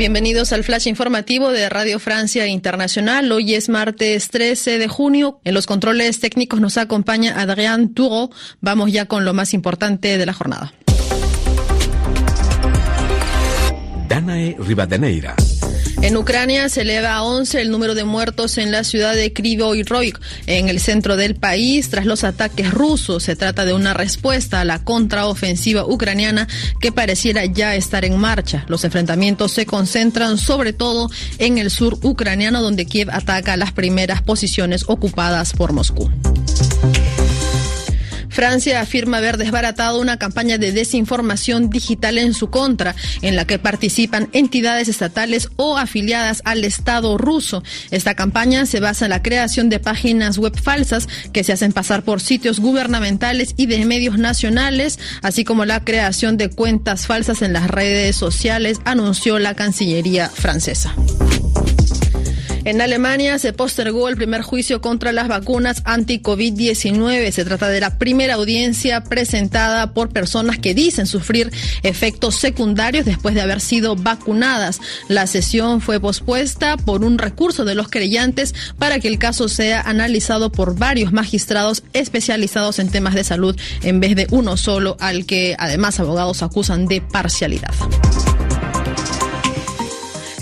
Bienvenidos al flash informativo de Radio Francia Internacional. Hoy es martes 13 de junio. En los controles técnicos nos acompaña Adrián Turo. Vamos ya con lo más importante de la jornada. Danae Rivadeneira. En Ucrania se eleva a 11 el número de muertos en la ciudad de Krivoy en el centro del país, tras los ataques rusos. Se trata de una respuesta a la contraofensiva ucraniana que pareciera ya estar en marcha. Los enfrentamientos se concentran sobre todo en el sur ucraniano, donde Kiev ataca las primeras posiciones ocupadas por Moscú. Francia afirma haber desbaratado una campaña de desinformación digital en su contra, en la que participan entidades estatales o afiliadas al Estado ruso. Esta campaña se basa en la creación de páginas web falsas que se hacen pasar por sitios gubernamentales y de medios nacionales, así como la creación de cuentas falsas en las redes sociales, anunció la Cancillería francesa. En Alemania se postergó el primer juicio contra las vacunas anti-COVID-19. Se trata de la primera audiencia presentada por personas que dicen sufrir efectos secundarios después de haber sido vacunadas. La sesión fue pospuesta por un recurso de los creyentes para que el caso sea analizado por varios magistrados especializados en temas de salud en vez de uno solo al que además abogados acusan de parcialidad.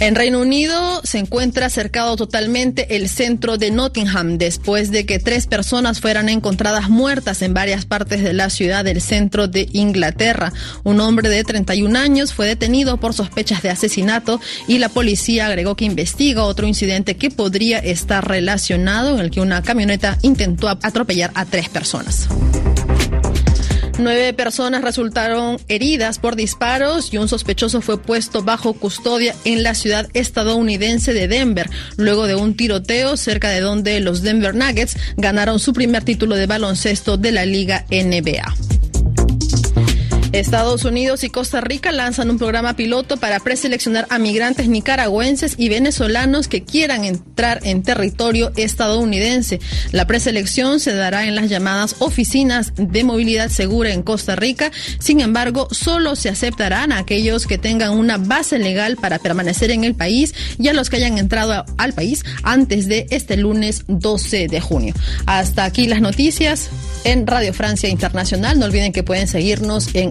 En Reino Unido se encuentra cercado totalmente el centro de Nottingham después de que tres personas fueran encontradas muertas en varias partes de la ciudad del centro de Inglaterra. Un hombre de 31 años fue detenido por sospechas de asesinato y la policía agregó que investiga otro incidente que podría estar relacionado en el que una camioneta intentó atropellar a tres personas. Nueve personas resultaron heridas por disparos y un sospechoso fue puesto bajo custodia en la ciudad estadounidense de Denver, luego de un tiroteo cerca de donde los Denver Nuggets ganaron su primer título de baloncesto de la Liga NBA. Estados Unidos y Costa Rica lanzan un programa piloto para preseleccionar a migrantes nicaragüenses y venezolanos que quieran entrar en territorio estadounidense. La preselección se dará en las llamadas oficinas de movilidad segura en Costa Rica. Sin embargo, solo se aceptarán a aquellos que tengan una base legal para permanecer en el país y a los que hayan entrado al país antes de este lunes 12 de junio. Hasta aquí las noticias en Radio Francia Internacional. No olviden que pueden seguirnos en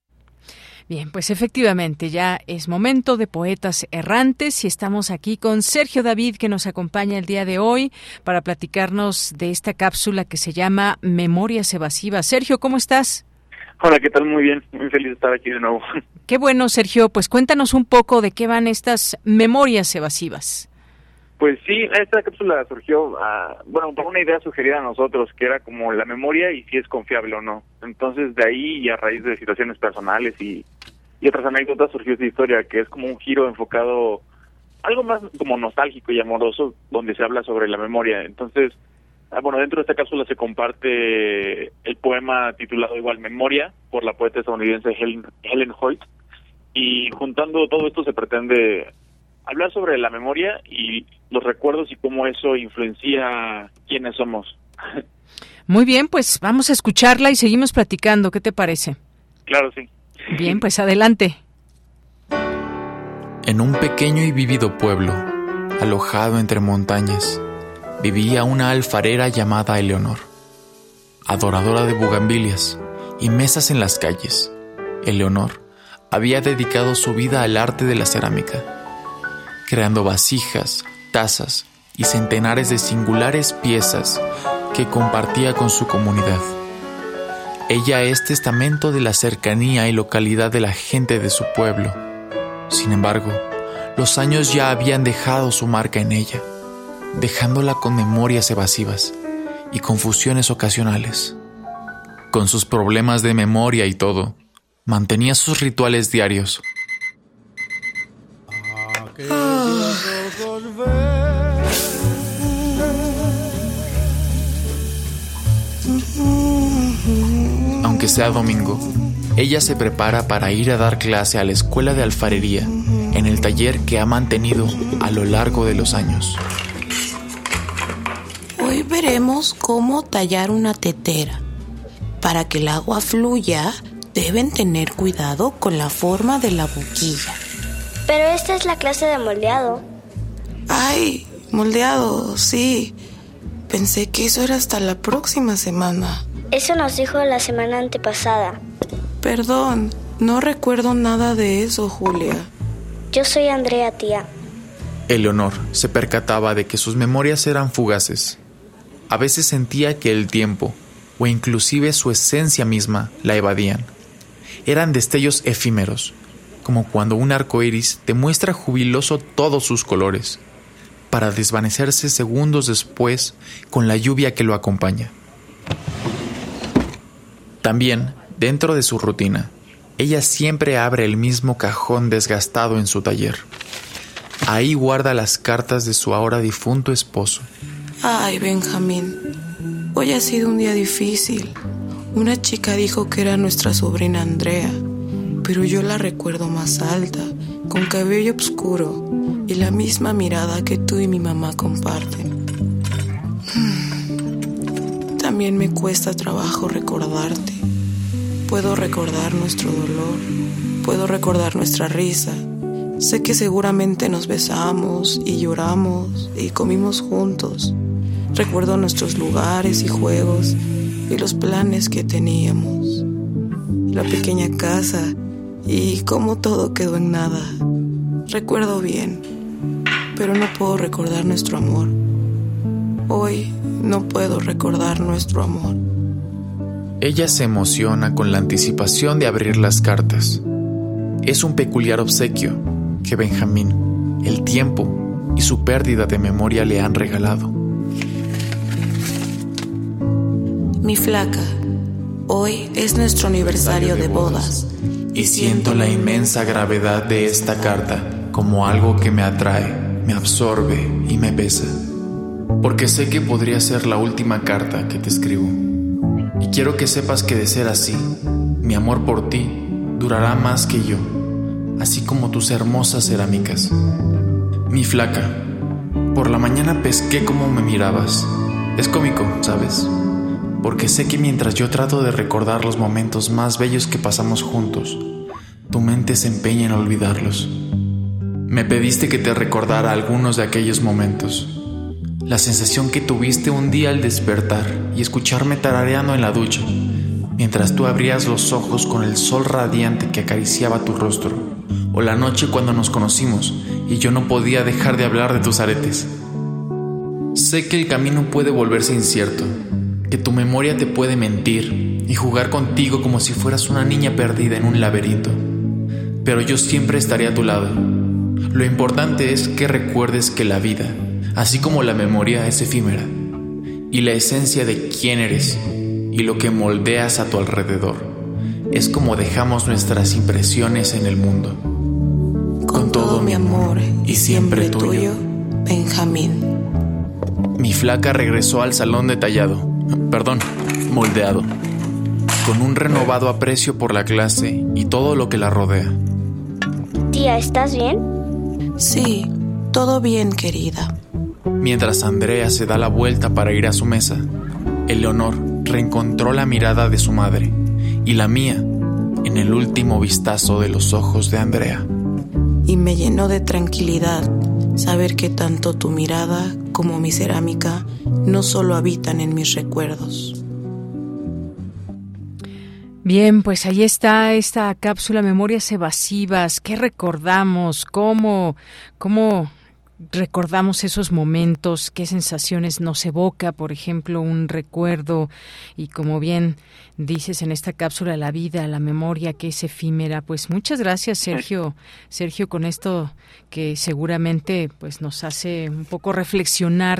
Bien, pues efectivamente ya es momento de poetas errantes y estamos aquí con Sergio David que nos acompaña el día de hoy para platicarnos de esta cápsula que se llama Memorias Evasivas. Sergio, ¿cómo estás? Hola, ¿qué tal? Muy bien, muy feliz de estar aquí de nuevo. Qué bueno, Sergio, pues cuéntanos un poco de qué van estas memorias evasivas. Pues sí, esta cápsula surgió, uh, bueno, por una idea sugerida a nosotros, que era como la memoria y si es confiable o no. Entonces, de ahí y a raíz de situaciones personales y, y otras anécdotas surgió esta historia, que es como un giro enfocado, algo más como nostálgico y amoroso, donde se habla sobre la memoria. Entonces, ah, bueno, dentro de esta cápsula se comparte el poema titulado igual Memoria, por la poeta estadounidense Helen, Helen Hoyt. Y juntando todo esto se pretende hablar sobre la memoria y los recuerdos y cómo eso influencia quiénes somos. Muy bien, pues vamos a escucharla y seguimos platicando. ¿Qué te parece? Claro, sí. Bien, pues adelante. En un pequeño y vivido pueblo, alojado entre montañas, vivía una alfarera llamada Eleonor, adoradora de bugambilias y mesas en las calles. Eleonor había dedicado su vida al arte de la cerámica, creando vasijas, tazas y centenares de singulares piezas que compartía con su comunidad. Ella es testamento de la cercanía y localidad de la gente de su pueblo. Sin embargo, los años ya habían dejado su marca en ella, dejándola con memorias evasivas y confusiones ocasionales. Con sus problemas de memoria y todo, mantenía sus rituales diarios. Aunque sea domingo, ella se prepara para ir a dar clase a la escuela de alfarería en el taller que ha mantenido a lo largo de los años. Hoy veremos cómo tallar una tetera. Para que el agua fluya, deben tener cuidado con la forma de la boquilla. Pero esta es la clase de moldeado. Ay, moldeado, sí. Pensé que eso era hasta la próxima semana. Eso nos dijo la semana antepasada. Perdón, no recuerdo nada de eso, Julia. Yo soy Andrea, tía. Eleonor se percataba de que sus memorias eran fugaces. A veces sentía que el tiempo, o inclusive su esencia misma, la evadían. Eran destellos efímeros, como cuando un arco iris te muestra jubiloso todos sus colores, para desvanecerse segundos después con la lluvia que lo acompaña. También, dentro de su rutina, ella siempre abre el mismo cajón desgastado en su taller. Ahí guarda las cartas de su ahora difunto esposo. Ay, Benjamín, hoy ha sido un día difícil. Una chica dijo que era nuestra sobrina Andrea, pero yo la recuerdo más alta, con cabello oscuro y la misma mirada que tú y mi mamá comparten. También me cuesta trabajo recordarte. Puedo recordar nuestro dolor, puedo recordar nuestra risa. Sé que seguramente nos besamos y lloramos y comimos juntos. Recuerdo nuestros lugares y juegos y los planes que teníamos. La pequeña casa y cómo todo quedó en nada. Recuerdo bien, pero no puedo recordar nuestro amor. Hoy no puedo recordar nuestro amor. Ella se emociona con la anticipación de abrir las cartas. Es un peculiar obsequio que Benjamín, el tiempo y su pérdida de memoria le han regalado. Mi flaca, hoy es nuestro aniversario de bodas. Y siento la inmensa gravedad de esta carta como algo que me atrae, me absorbe y me pesa. Porque sé que podría ser la última carta que te escribo. Y quiero que sepas que de ser así, mi amor por ti durará más que yo, así como tus hermosas cerámicas. Mi flaca, por la mañana pesqué como me mirabas. Es cómico, ¿sabes? Porque sé que mientras yo trato de recordar los momentos más bellos que pasamos juntos, tu mente se empeña en olvidarlos. Me pediste que te recordara algunos de aquellos momentos la sensación que tuviste un día al despertar y escucharme tarareando en la ducha, mientras tú abrías los ojos con el sol radiante que acariciaba tu rostro, o la noche cuando nos conocimos y yo no podía dejar de hablar de tus aretes. Sé que el camino puede volverse incierto, que tu memoria te puede mentir y jugar contigo como si fueras una niña perdida en un laberinto, pero yo siempre estaré a tu lado. Lo importante es que recuerdes que la vida así como la memoria es efímera, y la esencia de quién eres y lo que moldeas a tu alrededor es como dejamos nuestras impresiones en el mundo. Con todo mi amor y siempre tuyo, Benjamín. Mi flaca regresó al salón detallado, perdón, moldeado, con un renovado aprecio por la clase y todo lo que la rodea. Tía, ¿estás bien? Sí, todo bien, querida. Mientras Andrea se da la vuelta para ir a su mesa, Eleonor reencontró la mirada de su madre y la mía en el último vistazo de los ojos de Andrea. Y me llenó de tranquilidad saber que tanto tu mirada como mi cerámica no solo habitan en mis recuerdos. Bien, pues ahí está esta cápsula Memorias Evasivas. ¿Qué recordamos? ¿Cómo, cómo recordamos esos momentos, qué sensaciones nos evoca, por ejemplo, un recuerdo y como bien dices en esta cápsula la vida, la memoria que es efímera. Pues muchas gracias, Sergio. Sergio con esto que seguramente pues nos hace un poco reflexionar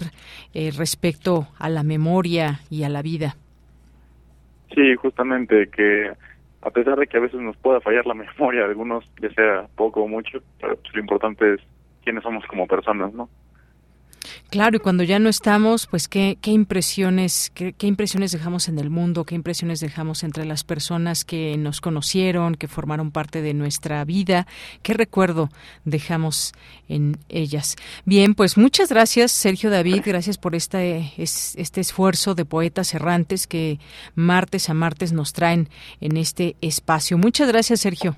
eh, respecto a la memoria y a la vida. Sí, justamente que a pesar de que a veces nos pueda fallar la memoria, algunos ya sea poco o mucho, pero pues, lo importante es quiénes somos como personas, ¿no? Claro, y cuando ya no estamos, pues qué, impresiones, qué, impresiones dejamos en el mundo, qué impresiones dejamos entre las personas que nos conocieron, que formaron parte de nuestra vida, qué recuerdo dejamos en ellas. Bien, pues muchas gracias, Sergio David, gracias por este, este esfuerzo de poetas errantes que martes a martes nos traen en este espacio. Muchas gracias, Sergio.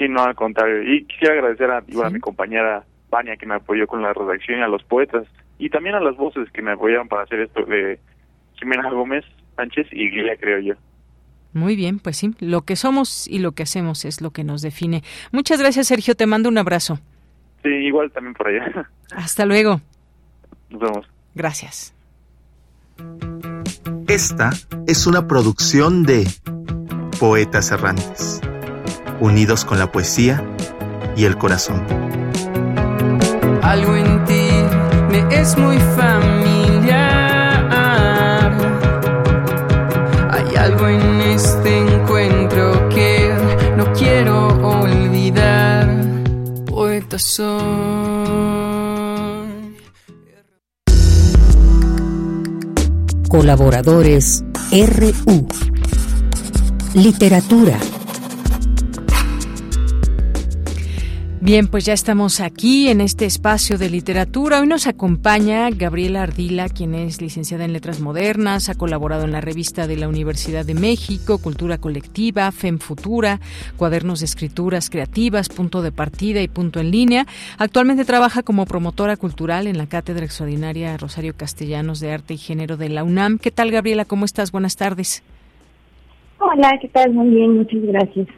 Sí, no, al contrario. Y quisiera agradecer a, igual a mi compañera Vania que me apoyó con la redacción y a los poetas y también a las voces que me apoyaron para hacer esto de Jimena Gómez Sánchez y Guía, creo yo. Muy bien, pues sí, lo que somos y lo que hacemos es lo que nos define. Muchas gracias, Sergio, te mando un abrazo. Sí, igual también por allá. Hasta luego. Nos vemos. Gracias. Esta es una producción de Poetas Errantes unidos con la poesía y el corazón. Algo en ti me es muy familiar. Hay algo en este encuentro que no quiero olvidar. Poeta soy. Colaboradores RU Literatura Bien, pues ya estamos aquí en este espacio de literatura. Hoy nos acompaña Gabriela Ardila, quien es licenciada en Letras Modernas, ha colaborado en la revista de la Universidad de México, Cultura Colectiva, FEM Futura, Cuadernos de Escrituras Creativas, Punto de Partida y Punto en Línea. Actualmente trabaja como promotora cultural en la Cátedra Extraordinaria Rosario Castellanos de Arte y Género de la UNAM. ¿Qué tal, Gabriela? ¿Cómo estás? Buenas tardes. Hola, ¿qué tal? Muy bien, muchas gracias.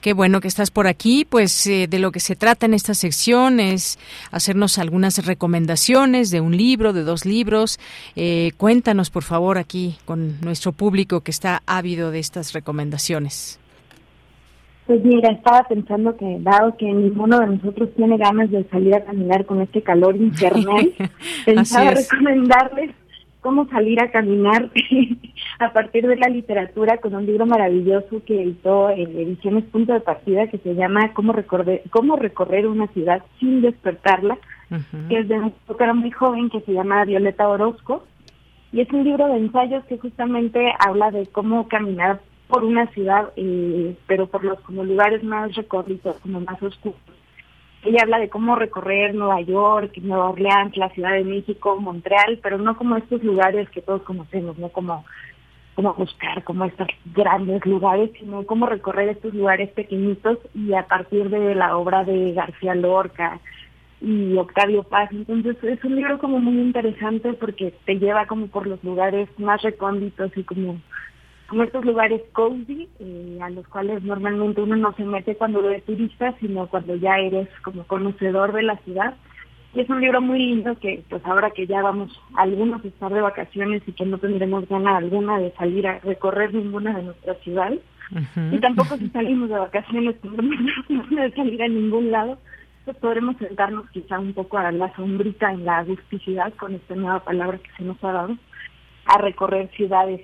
Qué bueno que estás por aquí. Pues eh, de lo que se trata en esta sección es hacernos algunas recomendaciones de un libro, de dos libros. Eh, cuéntanos, por favor, aquí con nuestro público que está ávido de estas recomendaciones. Pues mira, estaba pensando que dado que ninguno de nosotros tiene ganas de salir a caminar con este calor infernal, pensaba recomendarles cómo salir a caminar a partir de la literatura con un libro maravilloso que editó en Ediciones Punto de Partida que se llama Cómo recorrer, cómo recorrer una ciudad sin despertarla, que es de un autora muy joven que se llama Violeta Orozco. Y es un libro de ensayos que justamente habla de cómo caminar por una ciudad, eh, pero por los como lugares más recorridos, como más oscuros ella habla de cómo recorrer Nueva York, Nueva Orleans, la Ciudad de México, Montreal, pero no como estos lugares que todos conocemos, no como, como buscar como estos grandes lugares, sino cómo recorrer estos lugares pequeñitos y a partir de la obra de García Lorca y Octavio Paz. Entonces es un libro como muy interesante porque te lleva como por los lugares más recónditos y como como estos lugares cozy eh, a los cuales normalmente uno no se mete cuando lo es turista, sino cuando ya eres como conocedor de la ciudad. Y es un libro muy lindo que pues ahora que ya vamos algunos a estar de vacaciones y que no tendremos ganas alguna de salir a recorrer ninguna de nuestras ciudades, y tampoco si salimos de vacaciones tendremos ganas de salir a ningún lado, pues podremos sentarnos quizá un poco a la sombrita en la agusticidad con esta nueva palabra que se nos ha dado, a recorrer ciudades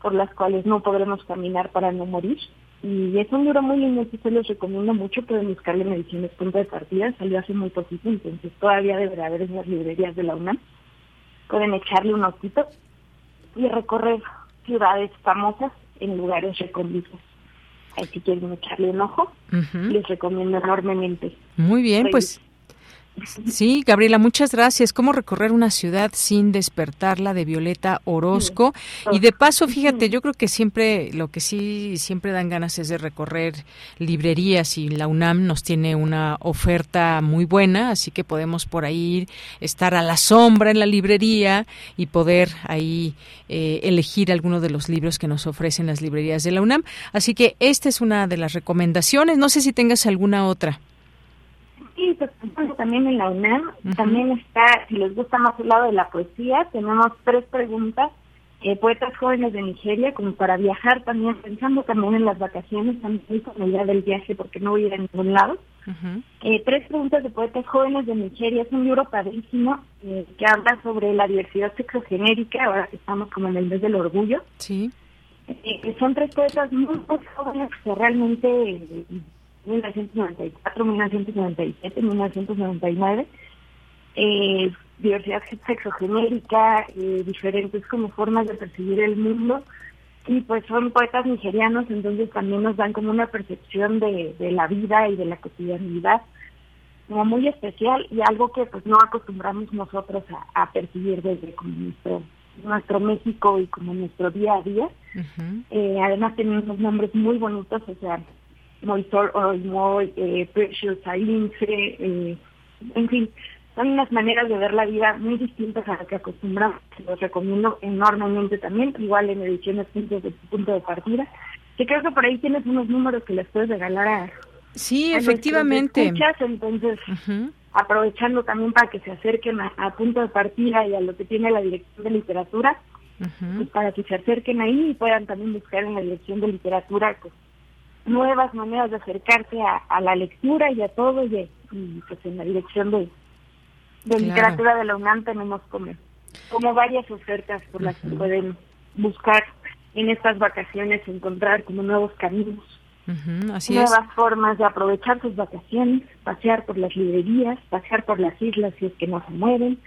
por las cuales no podremos caminar para no morir. Y es un libro muy lindo que se los recomiendo mucho, pueden buscarle en ediciones punto de partida, salió hace muy poquito, entonces todavía deberá haber en las librerías de la UNAM. Pueden echarle un ojito y recorrer ciudades famosas en lugares recónditos. Ahí si quieren echarle un ojo, les recomiendo enormemente. Muy bien, pues Sí, Gabriela, muchas gracias. ¿Cómo recorrer una ciudad sin despertarla de Violeta Orozco? Y de paso, fíjate, yo creo que siempre, lo que sí siempre dan ganas es de recorrer librerías y la UNAM nos tiene una oferta muy buena, así que podemos por ahí estar a la sombra en la librería y poder ahí eh, elegir alguno de los libros que nos ofrecen las librerías de la UNAM. Así que esta es una de las recomendaciones. No sé si tengas alguna otra. Sí, pues, también en la UNAM, también está, si les gusta más el lado de la poesía, tenemos tres preguntas, eh, poetas jóvenes de Nigeria, como para viajar también, pensando también en las vacaciones, también con la idea del viaje porque no voy a ir a ningún lado. eh, tres preguntas de poetas jóvenes de Nigeria, es un libro padrísimo eh, que habla sobre la diversidad sexogenérica, ahora que estamos como en el mes del orgullo. Sí. Eh, son tres poetas muy, jóvenes que realmente 1994, 1997, 1999, eh, diversidad sexogenérica, eh, diferentes como formas de percibir el mundo y pues son poetas nigerianos, entonces también nos dan como una percepción de, de la vida y de la cotidianidad como muy especial y algo que pues no acostumbramos nosotros a, percibir desde como nuestro nuestro México y como nuestro día a día. eh, además tienen unos nombres muy bonitos, o sea, Moisor Oimoy, eh, Precious Alince, eh, en fin, son unas maneras de ver la vida muy distintas a las que acostumbramos. Los recomiendo enormemente también, igual en ediciones punto de, punto de partida. Que creo que por ahí tienes unos números que les puedes regalar a. Sí, efectivamente. Escuchas, entonces, aprovechando también para que se acerquen a, punto de partida y a lo que tiene la dirección de literatura, pues para que se acerquen ahí y puedan también buscar en la dirección de literatura pues, nuevas maneras de acercarse a, la lectura y a todo y, pues en la dirección de, de literatura de la UNAM tenemos como, como varias ofertas por las que pueden buscar en estas vacaciones encontrar como nuevos caminos nuevas formas de aprovechar sus vacaciones, pasear por las librerías, pasear por las islas si es que no se mueven,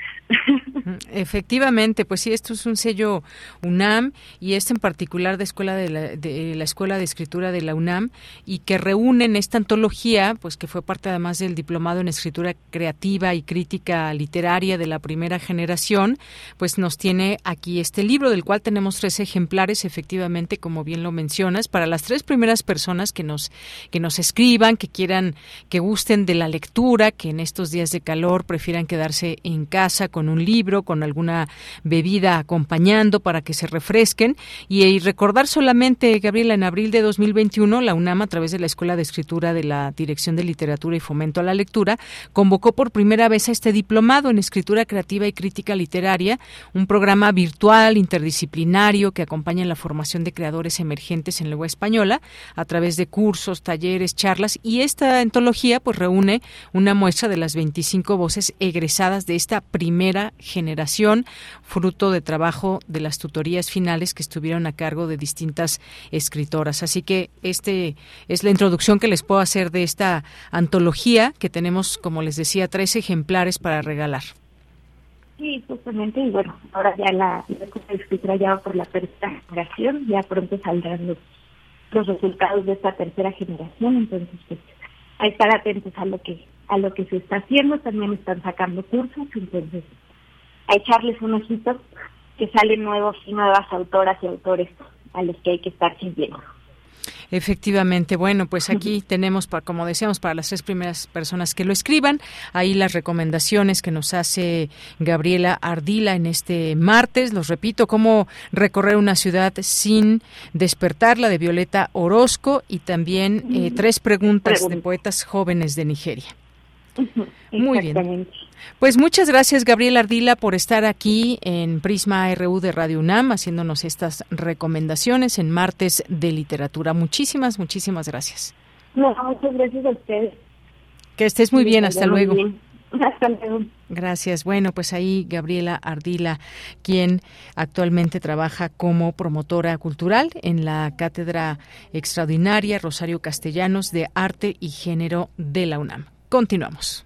Efectivamente, pues sí, esto es un sello UNAM y este en particular de escuela de la, escuela de escritura de la UNAM y que reúnen esta antología, pues que fue parte además del diplomado en escritura creativa y crítica literaria de la primera generación, pues nos tiene aquí este libro del cual tenemos tres ejemplares, efectivamente, como bien lo mencionas, para las tres primeras personas que nos que nos escriban, que quieran, que gusten de la lectura, que en estos días de calor prefieran quedarse en casa con un libro, con alguna bebida acompañando para que se refresquen. Y, recordar solamente, Gabriela, en abril de 2021, la UNAM, a través de la Escuela de Escritura de la Dirección de Literatura y Fomento a la Lectura, convocó por primera vez a este diplomado en Escritura Creativa y Crítica Literaria, un programa virtual, interdisciplinario, que acompaña la formación de creadores emergentes en lengua española, a través de cursos, talleres, charlas. Y esta antología, pues, reúne una muestra de las 25 voces egresadas de esta primera generación, fruto de trabajo de las tutorías finales que estuvieron a cargo de distintas escritoras. Así que este es la introducción que les puedo hacer de esta antología que tenemos, como les decía, tres ejemplares para regalar. Sí, justamente, y bueno, ahora ya la, la escritura ya va por la tercera generación, ya pronto saldrán los, los resultados de esta tercera generación, entonces pues a estar atentos a lo que a lo que se está haciendo, también están sacando cursos, entonces a echarles un ojito que salen nuevos y nuevas autoras y autores a los que hay que estar siguiendo. Efectivamente, bueno, pues aquí tenemos, como decíamos, para las tres primeras personas que lo escriban, ahí las recomendaciones que nos hace Gabriela Ardila en este martes, los repito, cómo recorrer una ciudad sin despertarla de Violeta Orozco y también eh, tres preguntas de poetas jóvenes de Nigeria. Muy bien. Pues muchas gracias, Gabriel Ardila, por estar aquí en Prisma RU de Radio UNAM, haciéndonos estas recomendaciones en martes de literatura. Muchísimas, muchísimas gracias. No, muchas gracias a ustedes. Que estés muy bien, hasta luego. Hasta luego. Gracias. Bueno, pues ahí Gabriela Ardila, quien actualmente trabaja como promotora cultural en la Cátedra Extraordinaria Rosario Castellanos de Arte y Género de la UNAM. Continuamos.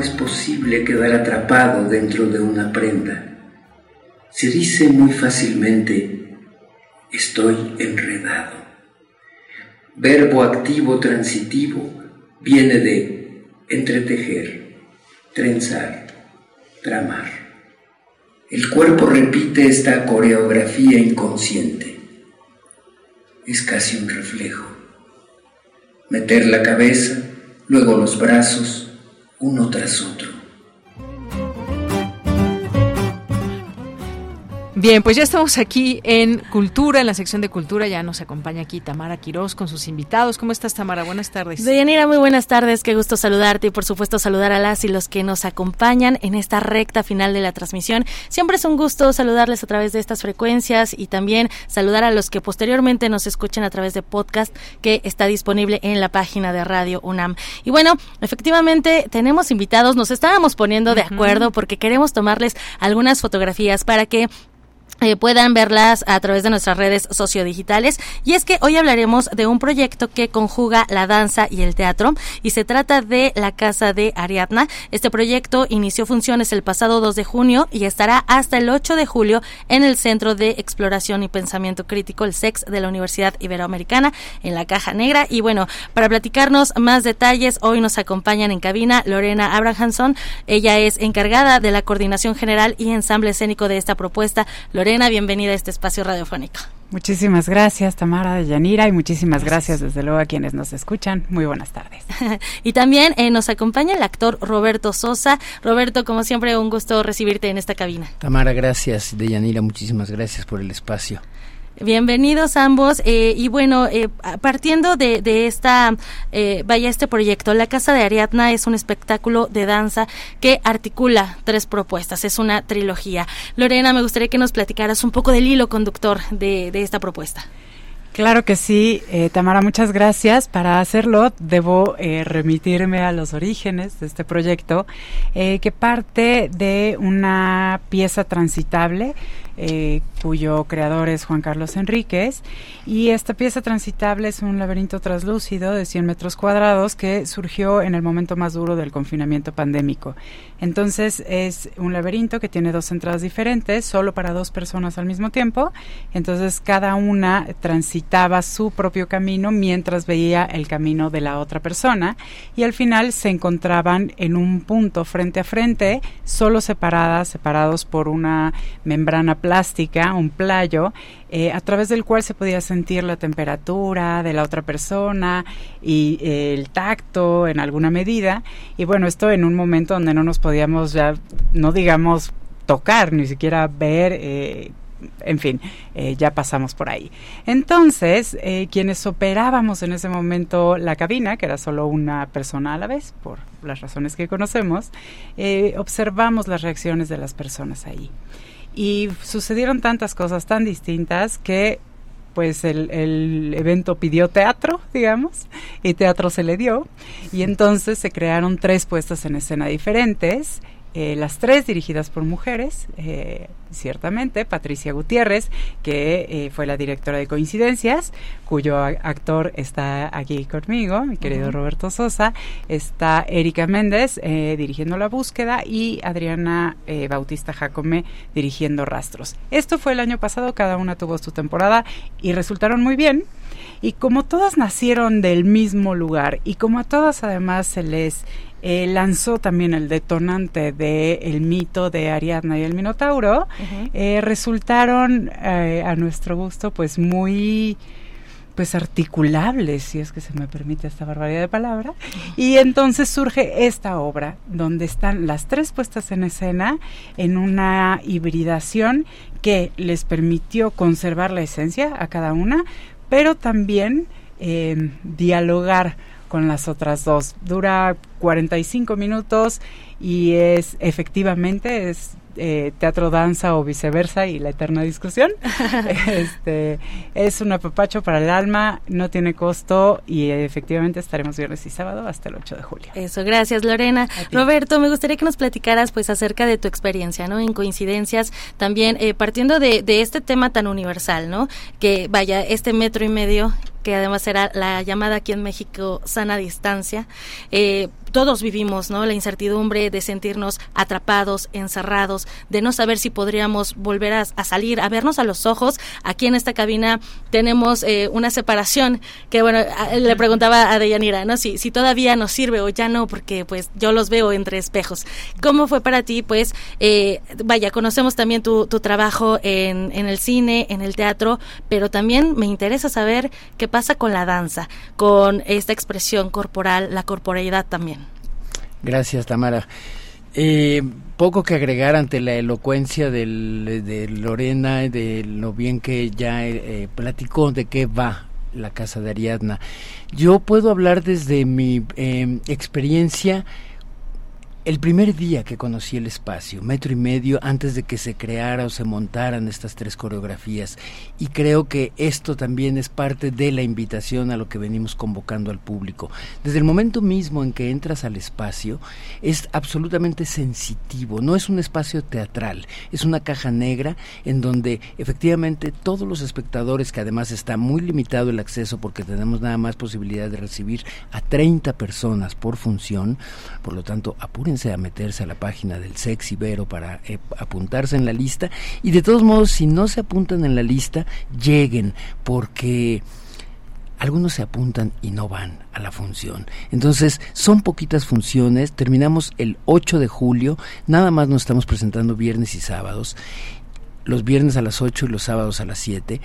Es posible quedar atrapado dentro de una prenda. Se dice muy fácilmente, estoy enredado. Verbo activo transitivo viene de entretejer, trenzar, tramar. El cuerpo repite esta coreografía inconsciente. Es casi un reflejo. Meter la cabeza, luego los brazos, uno tras otro. Bien, pues ya estamos aquí en Cultura, en la sección de Cultura. Ya nos acompaña aquí Tamara Quirós con sus invitados. ¿Cómo estás, Tamara? Buenas tardes. Deyanira, muy buenas tardes. Qué gusto saludarte y, por supuesto, saludar a las y los que nos acompañan en esta recta final de la transmisión. Siempre es un gusto saludarles a través de estas frecuencias y también saludar a los que posteriormente nos escuchen a través de podcast que está disponible en la página de Radio UNAM. Y bueno, efectivamente, tenemos invitados. Nos estábamos poniendo de acuerdo porque queremos tomarles algunas fotografías para que eh, puedan verlas a través de nuestras redes sociodigitales. Y es que hoy hablaremos de un proyecto que conjuga la danza y el teatro y se trata de la Casa de Ariadna. Este proyecto inició funciones el pasado 2 de junio y estará hasta el 8 de julio en el Centro de Exploración y Pensamiento Crítico, el SEX de la Universidad Iberoamericana, en la Caja Negra. Y bueno, para platicarnos más detalles, hoy nos acompañan en cabina Lorena Abrahamson. Ella es encargada de la coordinación general y ensamble escénico de esta propuesta. Bienvenida a este espacio radiofónico. Muchísimas gracias, Tamara de Yanira, y muchísimas gracias. desde luego, a quienes nos escuchan. Muy buenas tardes. y también eh, nos acompaña el actor Roberto Sosa. Roberto, como siempre, un gusto recibirte en esta cabina. Tamara, gracias. De Yanira, muchísimas gracias por el espacio. Bienvenidos ambos. Eh, y bueno, eh, partiendo de, de esta, eh, vaya, este proyecto, La Casa de Ariadna es un espectáculo de danza que articula tres propuestas, es una trilogía. Lorena, me gustaría que nos platicaras un poco del hilo conductor de, de esta propuesta. Claro que sí, eh, Tamara, muchas gracias. Para hacerlo debo eh, remitirme a los orígenes de este proyecto, eh, que parte de una pieza transitable eh, cuyo creador es Juan Carlos Enríquez. Y esta pieza transitable es un laberinto traslúcido de 100 metros cuadrados que surgió en el momento más duro del confinamiento pandémico. Entonces es un laberinto que tiene dos entradas diferentes, solo para dos personas al mismo tiempo. Entonces cada una transitaba su propio camino mientras veía el camino de la otra persona y al final se encontraban en un punto frente a frente, solo separadas, separados por una membrana plástica, un playo, eh, a través del cual se podía sentir la temperatura de la otra persona y eh, el tacto en alguna medida. Y bueno, esto en un momento donde no nos podíamos ya, no digamos tocar, ni siquiera ver. Eh, en fin, ya pasamos por ahí. Entonces, quienes operábamos en ese momento la cabina, que era solo una persona a la vez, por las razones que conocemos, observamos las reacciones de las personas ahí. Y sucedieron tantas cosas tan distintas que pues el, el, evento pidió teatro, digamos, y teatro se le dio, y entonces se crearon tres puestas en escena diferentes, eh, las tres dirigidas por mujeres, eh, ciertamente, Patricia Gutiérrez, que eh, fue la directora de Coincidencias, cuyo actor está aquí conmigo, mi querido uh -huh. Roberto Sosa, está Erika Méndez dirigiendo La Búsqueda y Adriana Bautista Jacome dirigiendo Rastros. Esto fue el año pasado, cada una tuvo su temporada y resultaron muy bien. Y como todas nacieron del mismo lugar y como a todas además se les eh, lanzó también el detonante de el mito de Ariadna y el Minotauro, uh -huh. eh, resultaron eh, a nuestro gusto pues muy pues articulables, si es que se me permite esta barbaridad de palabra, y entonces surge esta obra donde están las tres puestas en escena en una hibridación que les permitió conservar la esencia a cada una, pero también dialogar con las otras dos. Dura 45 minutos y es efectivamente es eh, teatro danza o viceversa y la eterna discusión. este es un apapacho para el alma, no tiene costo y eh, efectivamente estaremos viernes y sábado hasta el 8 de julio. Eso, gracias Lorena. Roberto, me gustaría que nos platicaras pues acerca de tu experiencia, ¿no? En coincidencias, también eh, partiendo de, de este tema tan universal, ¿no? Que vaya, este metro y medio que además era la llamada aquí en México sana distancia. Eh, todos vivimos, ¿no? La incertidumbre de sentirnos atrapados, encerrados, de no saber si podríamos volver a, salir, a vernos a los ojos. Aquí en esta cabina tenemos eh, una separación que, bueno, a, le preguntaba a Deyanira, ¿no? Si, si todavía nos sirve o ya no, porque pues yo los veo entre espejos. ¿Cómo fue para ti? Pues, eh, vaya, conocemos también tu, tu trabajo en, en el cine, en el teatro, pero también me interesa saber qué pasa con la danza, con esta expresión corporal, la corporeidad también. Gracias, Tamara. Eh, poco que agregar ante la elocuencia de Lorena, de lo bien que ya eh, platicó de qué va la casa de Ariadna. Yo puedo hablar desde mi eh, experiencia el primer día que conocí el espacio, metro y medio antes de que se creara o se montaran estas tres coreografías. Y creo que esto también es parte de la invitación a lo que venimos convocando al público. Desde el momento mismo en que entras al espacio, es absolutamente sensitivo. No es un espacio teatral, es una caja negra en donde efectivamente todos los espectadores, que además está muy limitado el acceso porque tenemos nada más posibilidad de recibir a 30 personas por función, por lo tanto, a meterse a la página del Sex Ibero para eh, apuntarse en la lista. Y de todos modos si no se apuntan en la lista lleguen porque algunos se apuntan y no van a la función. Entonces, son poquitas funciones, terminamos el 8 de julio, nada más nos estamos presentando viernes y sábados, los viernes a las 8 y los sábados a las 7,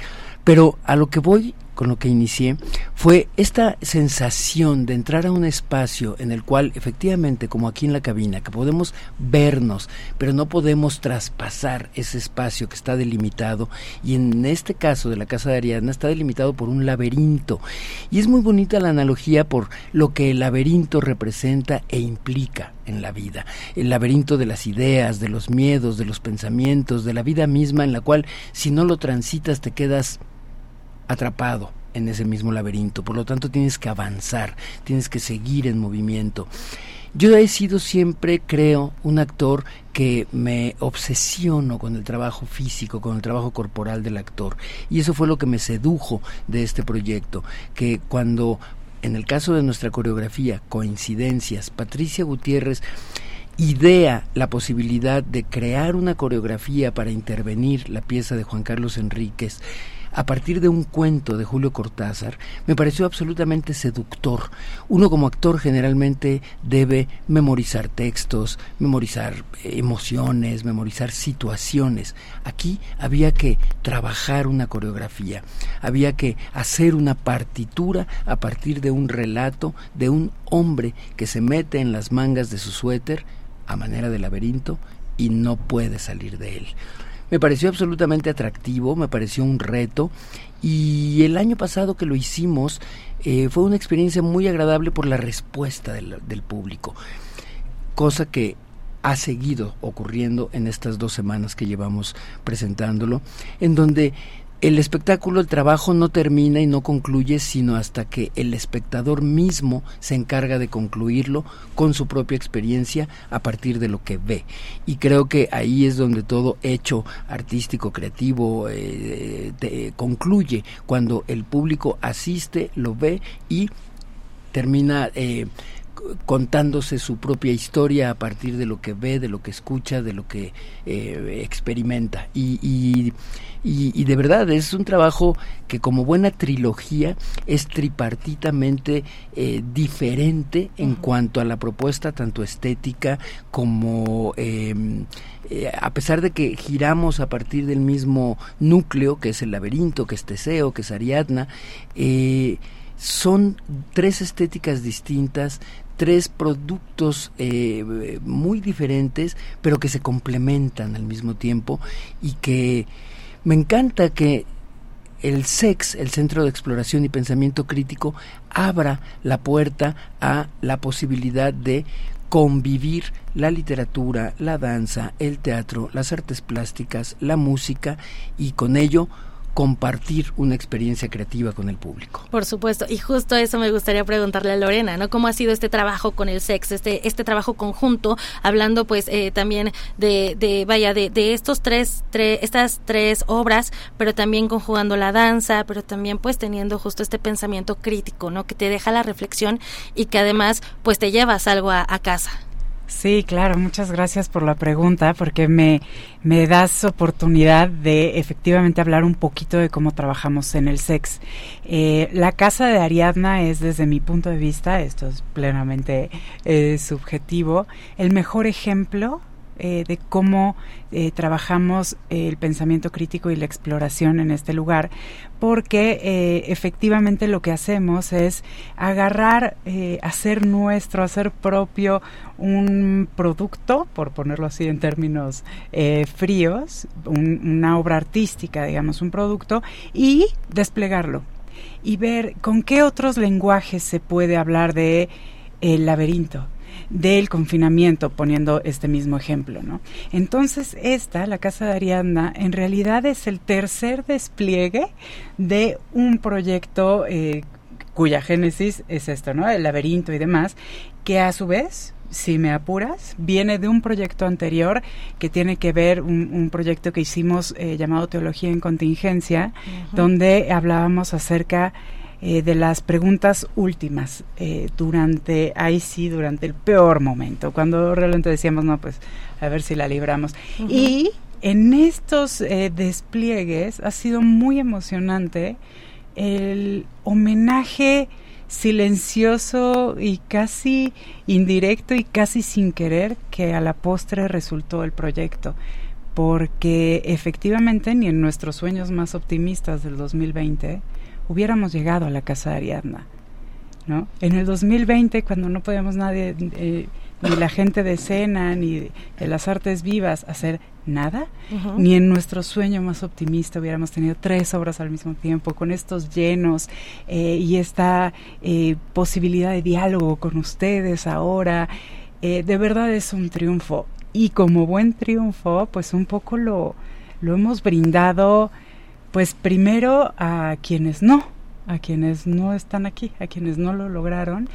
pero a lo que voy con lo que inicié fue esta sensación de entrar a un espacio en el cual efectivamente, como aquí en la cabina, que podemos vernos, pero no podemos traspasar ese espacio que está delimitado y en este caso de la casa de Ariadna está delimitado por un laberinto. Y es muy bonita la analogía por lo que el laberinto representa e implica en la vida, el laberinto de las ideas, de los miedos, de los pensamientos, de la vida misma en la cual si no lo transitas te quedas atrapado en ese mismo laberinto. Por lo tanto, tienes que avanzar, tienes que seguir en movimiento. Yo he sido siempre, creo, un actor que me obsesiono con el trabajo físico, con el trabajo corporal del actor. Y eso fue lo que me sedujo de este proyecto, que cuando, en el caso de nuestra coreografía, coincidencias, Patricia Gutiérrez idea la posibilidad de crear una coreografía para intervenir la pieza de Juan Carlos Enríquez, a partir de un cuento de Julio Cortázar, me pareció absolutamente seductor. Uno como actor generalmente debe memorizar textos, memorizar eh, emociones, memorizar situaciones. Aquí había que trabajar una coreografía, había que hacer una partitura a partir de un relato de un hombre que se mete en las mangas de su suéter a manera de laberinto y no puede salir de él me pareció absolutamente atractivo, me pareció un reto. Y el año pasado que lo hicimos eh, fue una experiencia muy agradable por la respuesta del, del público, cosa que ha seguido ocurriendo en estas dos semanas que llevamos presentándolo, en donde el espectáculo, el trabajo no termina y no concluye sino hasta que el espectador mismo se encarga de concluirlo con su propia experiencia a partir de lo que ve. Y creo que ahí es donde todo hecho artístico, creativo, eh, concluye, cuando el público asiste, lo ve y termina... Eh, contándose su propia historia a partir de lo que ve, de lo que escucha, de lo que eh, experimenta. y, y, de verdad es un trabajo que como buena trilogía es tripartitamente eh, diferente en cuanto a la propuesta tanto estética como em, eh, a pesar de que giramos a partir del mismo núcleo que es el laberinto que es Teseo que es Ariadna eh, son tres estéticas distintas, tres productos muy diferentes, pero que se complementan al mismo tiempo y que me encanta que el SEX, el Centro de Exploración y Pensamiento Crítico, abra la puerta a la posibilidad de convivir la literatura, la danza, el teatro, las artes plásticas, la música y con ello compartir una experiencia creativa con el público. Por supuesto, y justo eso me gustaría preguntarle a Lorena, ¿no? ¿Cómo ha sido este trabajo con el sex, este, este trabajo conjunto, hablando pues eh, también de, de, vaya, de, de estos tres, tres, estas tres obras, pero también conjugando la danza, pero también pues teniendo justo este pensamiento crítico, ¿no? Que te deja la reflexión y que además pues te llevas algo a casa. Sí, claro, muchas gracias por la pregunta, porque me, me das oportunidad de efectivamente hablar un poquito de cómo trabajamos en el SEX. Eh, la casa de Ariadna es, desde mi punto de vista, esto es plenamente eh, subjetivo, el mejor ejemplo eh, de cómo eh, trabajamos el pensamiento crítico y la exploración en este lugar, porque eh, efectivamente lo que hacemos es agarrar, hacer nuestro, hacer propio un producto, por ponerlo así en términos fríos, una obra artística, digamos, un producto, y desplegarlo y ver con qué otros lenguajes se puede hablar de el laberinto del confinamiento, poniendo este mismo ejemplo, ¿no? Entonces, esta, la Casa de Ariadna, en realidad es el tercer despliegue de un proyecto eh, cuya génesis es esto, ¿no? El laberinto y demás, que a su vez si me apuras, viene de un proyecto anterior que tiene que ver, un, proyecto que hicimos eh, llamado Teología en Contingencia, donde hablábamos acerca eh, de las preguntas últimas eh, durante, ahí sí, durante el peor momento, cuando realmente decíamos, no, pues a ver si la libramos. Y en estos eh, despliegues ha sido muy emocionante el homenaje silencioso y casi indirecto y casi sin querer que a la postre resultó el proyecto porque efectivamente ni en nuestros sueños más optimistas del 2020 hubiéramos llegado a la casa de Ariadna. ¿no? En el 2020, cuando no podíamos nadie, eh, ni la gente de escena, ni de, las artes vivas, hacer nada, ni en nuestro sueño más optimista hubiéramos tenido tres obras al mismo tiempo, con estos llenos eh, y esta eh, posibilidad de diálogo con ustedes ahora. de verdad es un triunfo. Y como buen triunfo, pues un poco lo, lo hemos brindado, pues primero a quienes no, a quienes no están aquí, a quienes no lo lograron,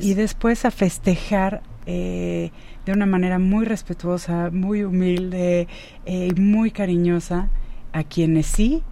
y después a festejar eh, de una manera muy respetuosa, muy humilde y eh, muy cariñosa a quienes sí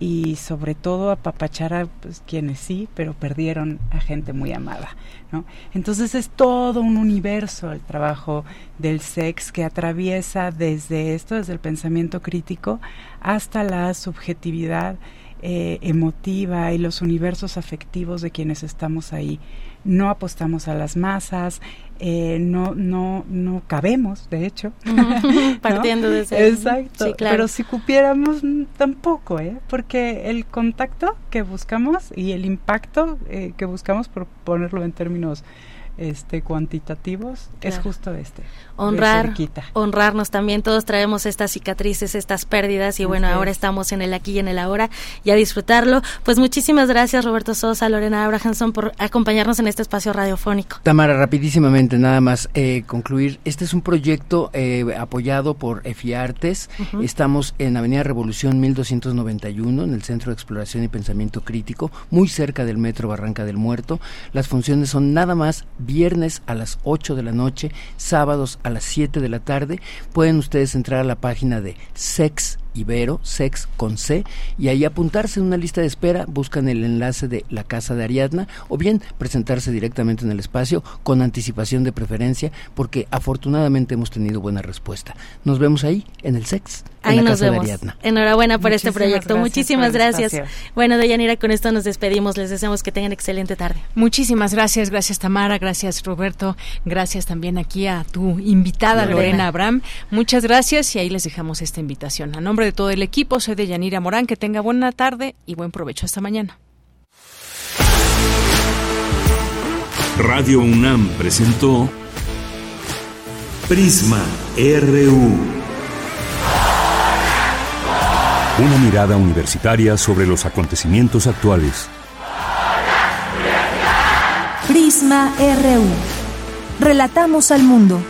y sobre todo apapachar a pues, quienes sí, pero perdieron a gente muy amada. ¿no? Entonces es todo un universo el trabajo del sex que atraviesa desde esto, desde el pensamiento crítico, hasta la subjetividad eh, emotiva y los universos afectivos de quienes estamos ahí. No apostamos a las masas, eh, no, no, no cabemos, de hecho. Partiendo de ese. Exacto. Pero si cupiéramos, mm, tampoco, ¿eh? Porque el contacto que buscamos y el impacto eh, que buscamos, por ponerlo en términos este cuantitativos es justo este honrar honrarnos también. Todos traemos estas cicatrices estas pérdidas y bueno ahora estamos en el aquí y en el ahora y a disfrutarlo. Pues muchísimas gracias Roberto Sosa Lorena Abrahamson por acompañarnos en este espacio radiofónico. Tamara rapidísimamente nada más eh, concluir. Este es un proyecto eh, apoyado por EFI Artes. Estamos en Avenida Revolución 1291 en el Centro de Exploración y Pensamiento Crítico muy cerca del Metro Barranca del Muerto. Las funciones son nada más viernes a las 8 de la noche, sábados a las 7 de la tarde. Pueden ustedes entrar a la página de Sex Ibero, Sex con C, y ahí apuntarse en una lista de espera, buscan el enlace de la casa de Ariadna, o bien presentarse directamente en el espacio con anticipación de preferencia, porque afortunadamente hemos tenido buena respuesta. Nos vemos ahí, en el Sex. Ahí nos vemos. Enhorabuena por este proyecto. Muchísimas gracias. Bueno, Deyanira, con esto nos despedimos. Les deseamos que tengan excelente tarde. Muchísimas gracias. Gracias, Tamara. Gracias, Roberto. Gracias también aquí a tu invitada, Lorena, Abraham. Muchas gracias y ahí les dejamos esta invitación. A nombre de todo el equipo, soy Deyanira Morán. Que tenga buena tarde y buen provecho. Hasta mañana. Radio UNAM presentó Prisma RU. Una mirada universitaria sobre los acontecimientos actuales. Prisma RU. Relatamos al mundo.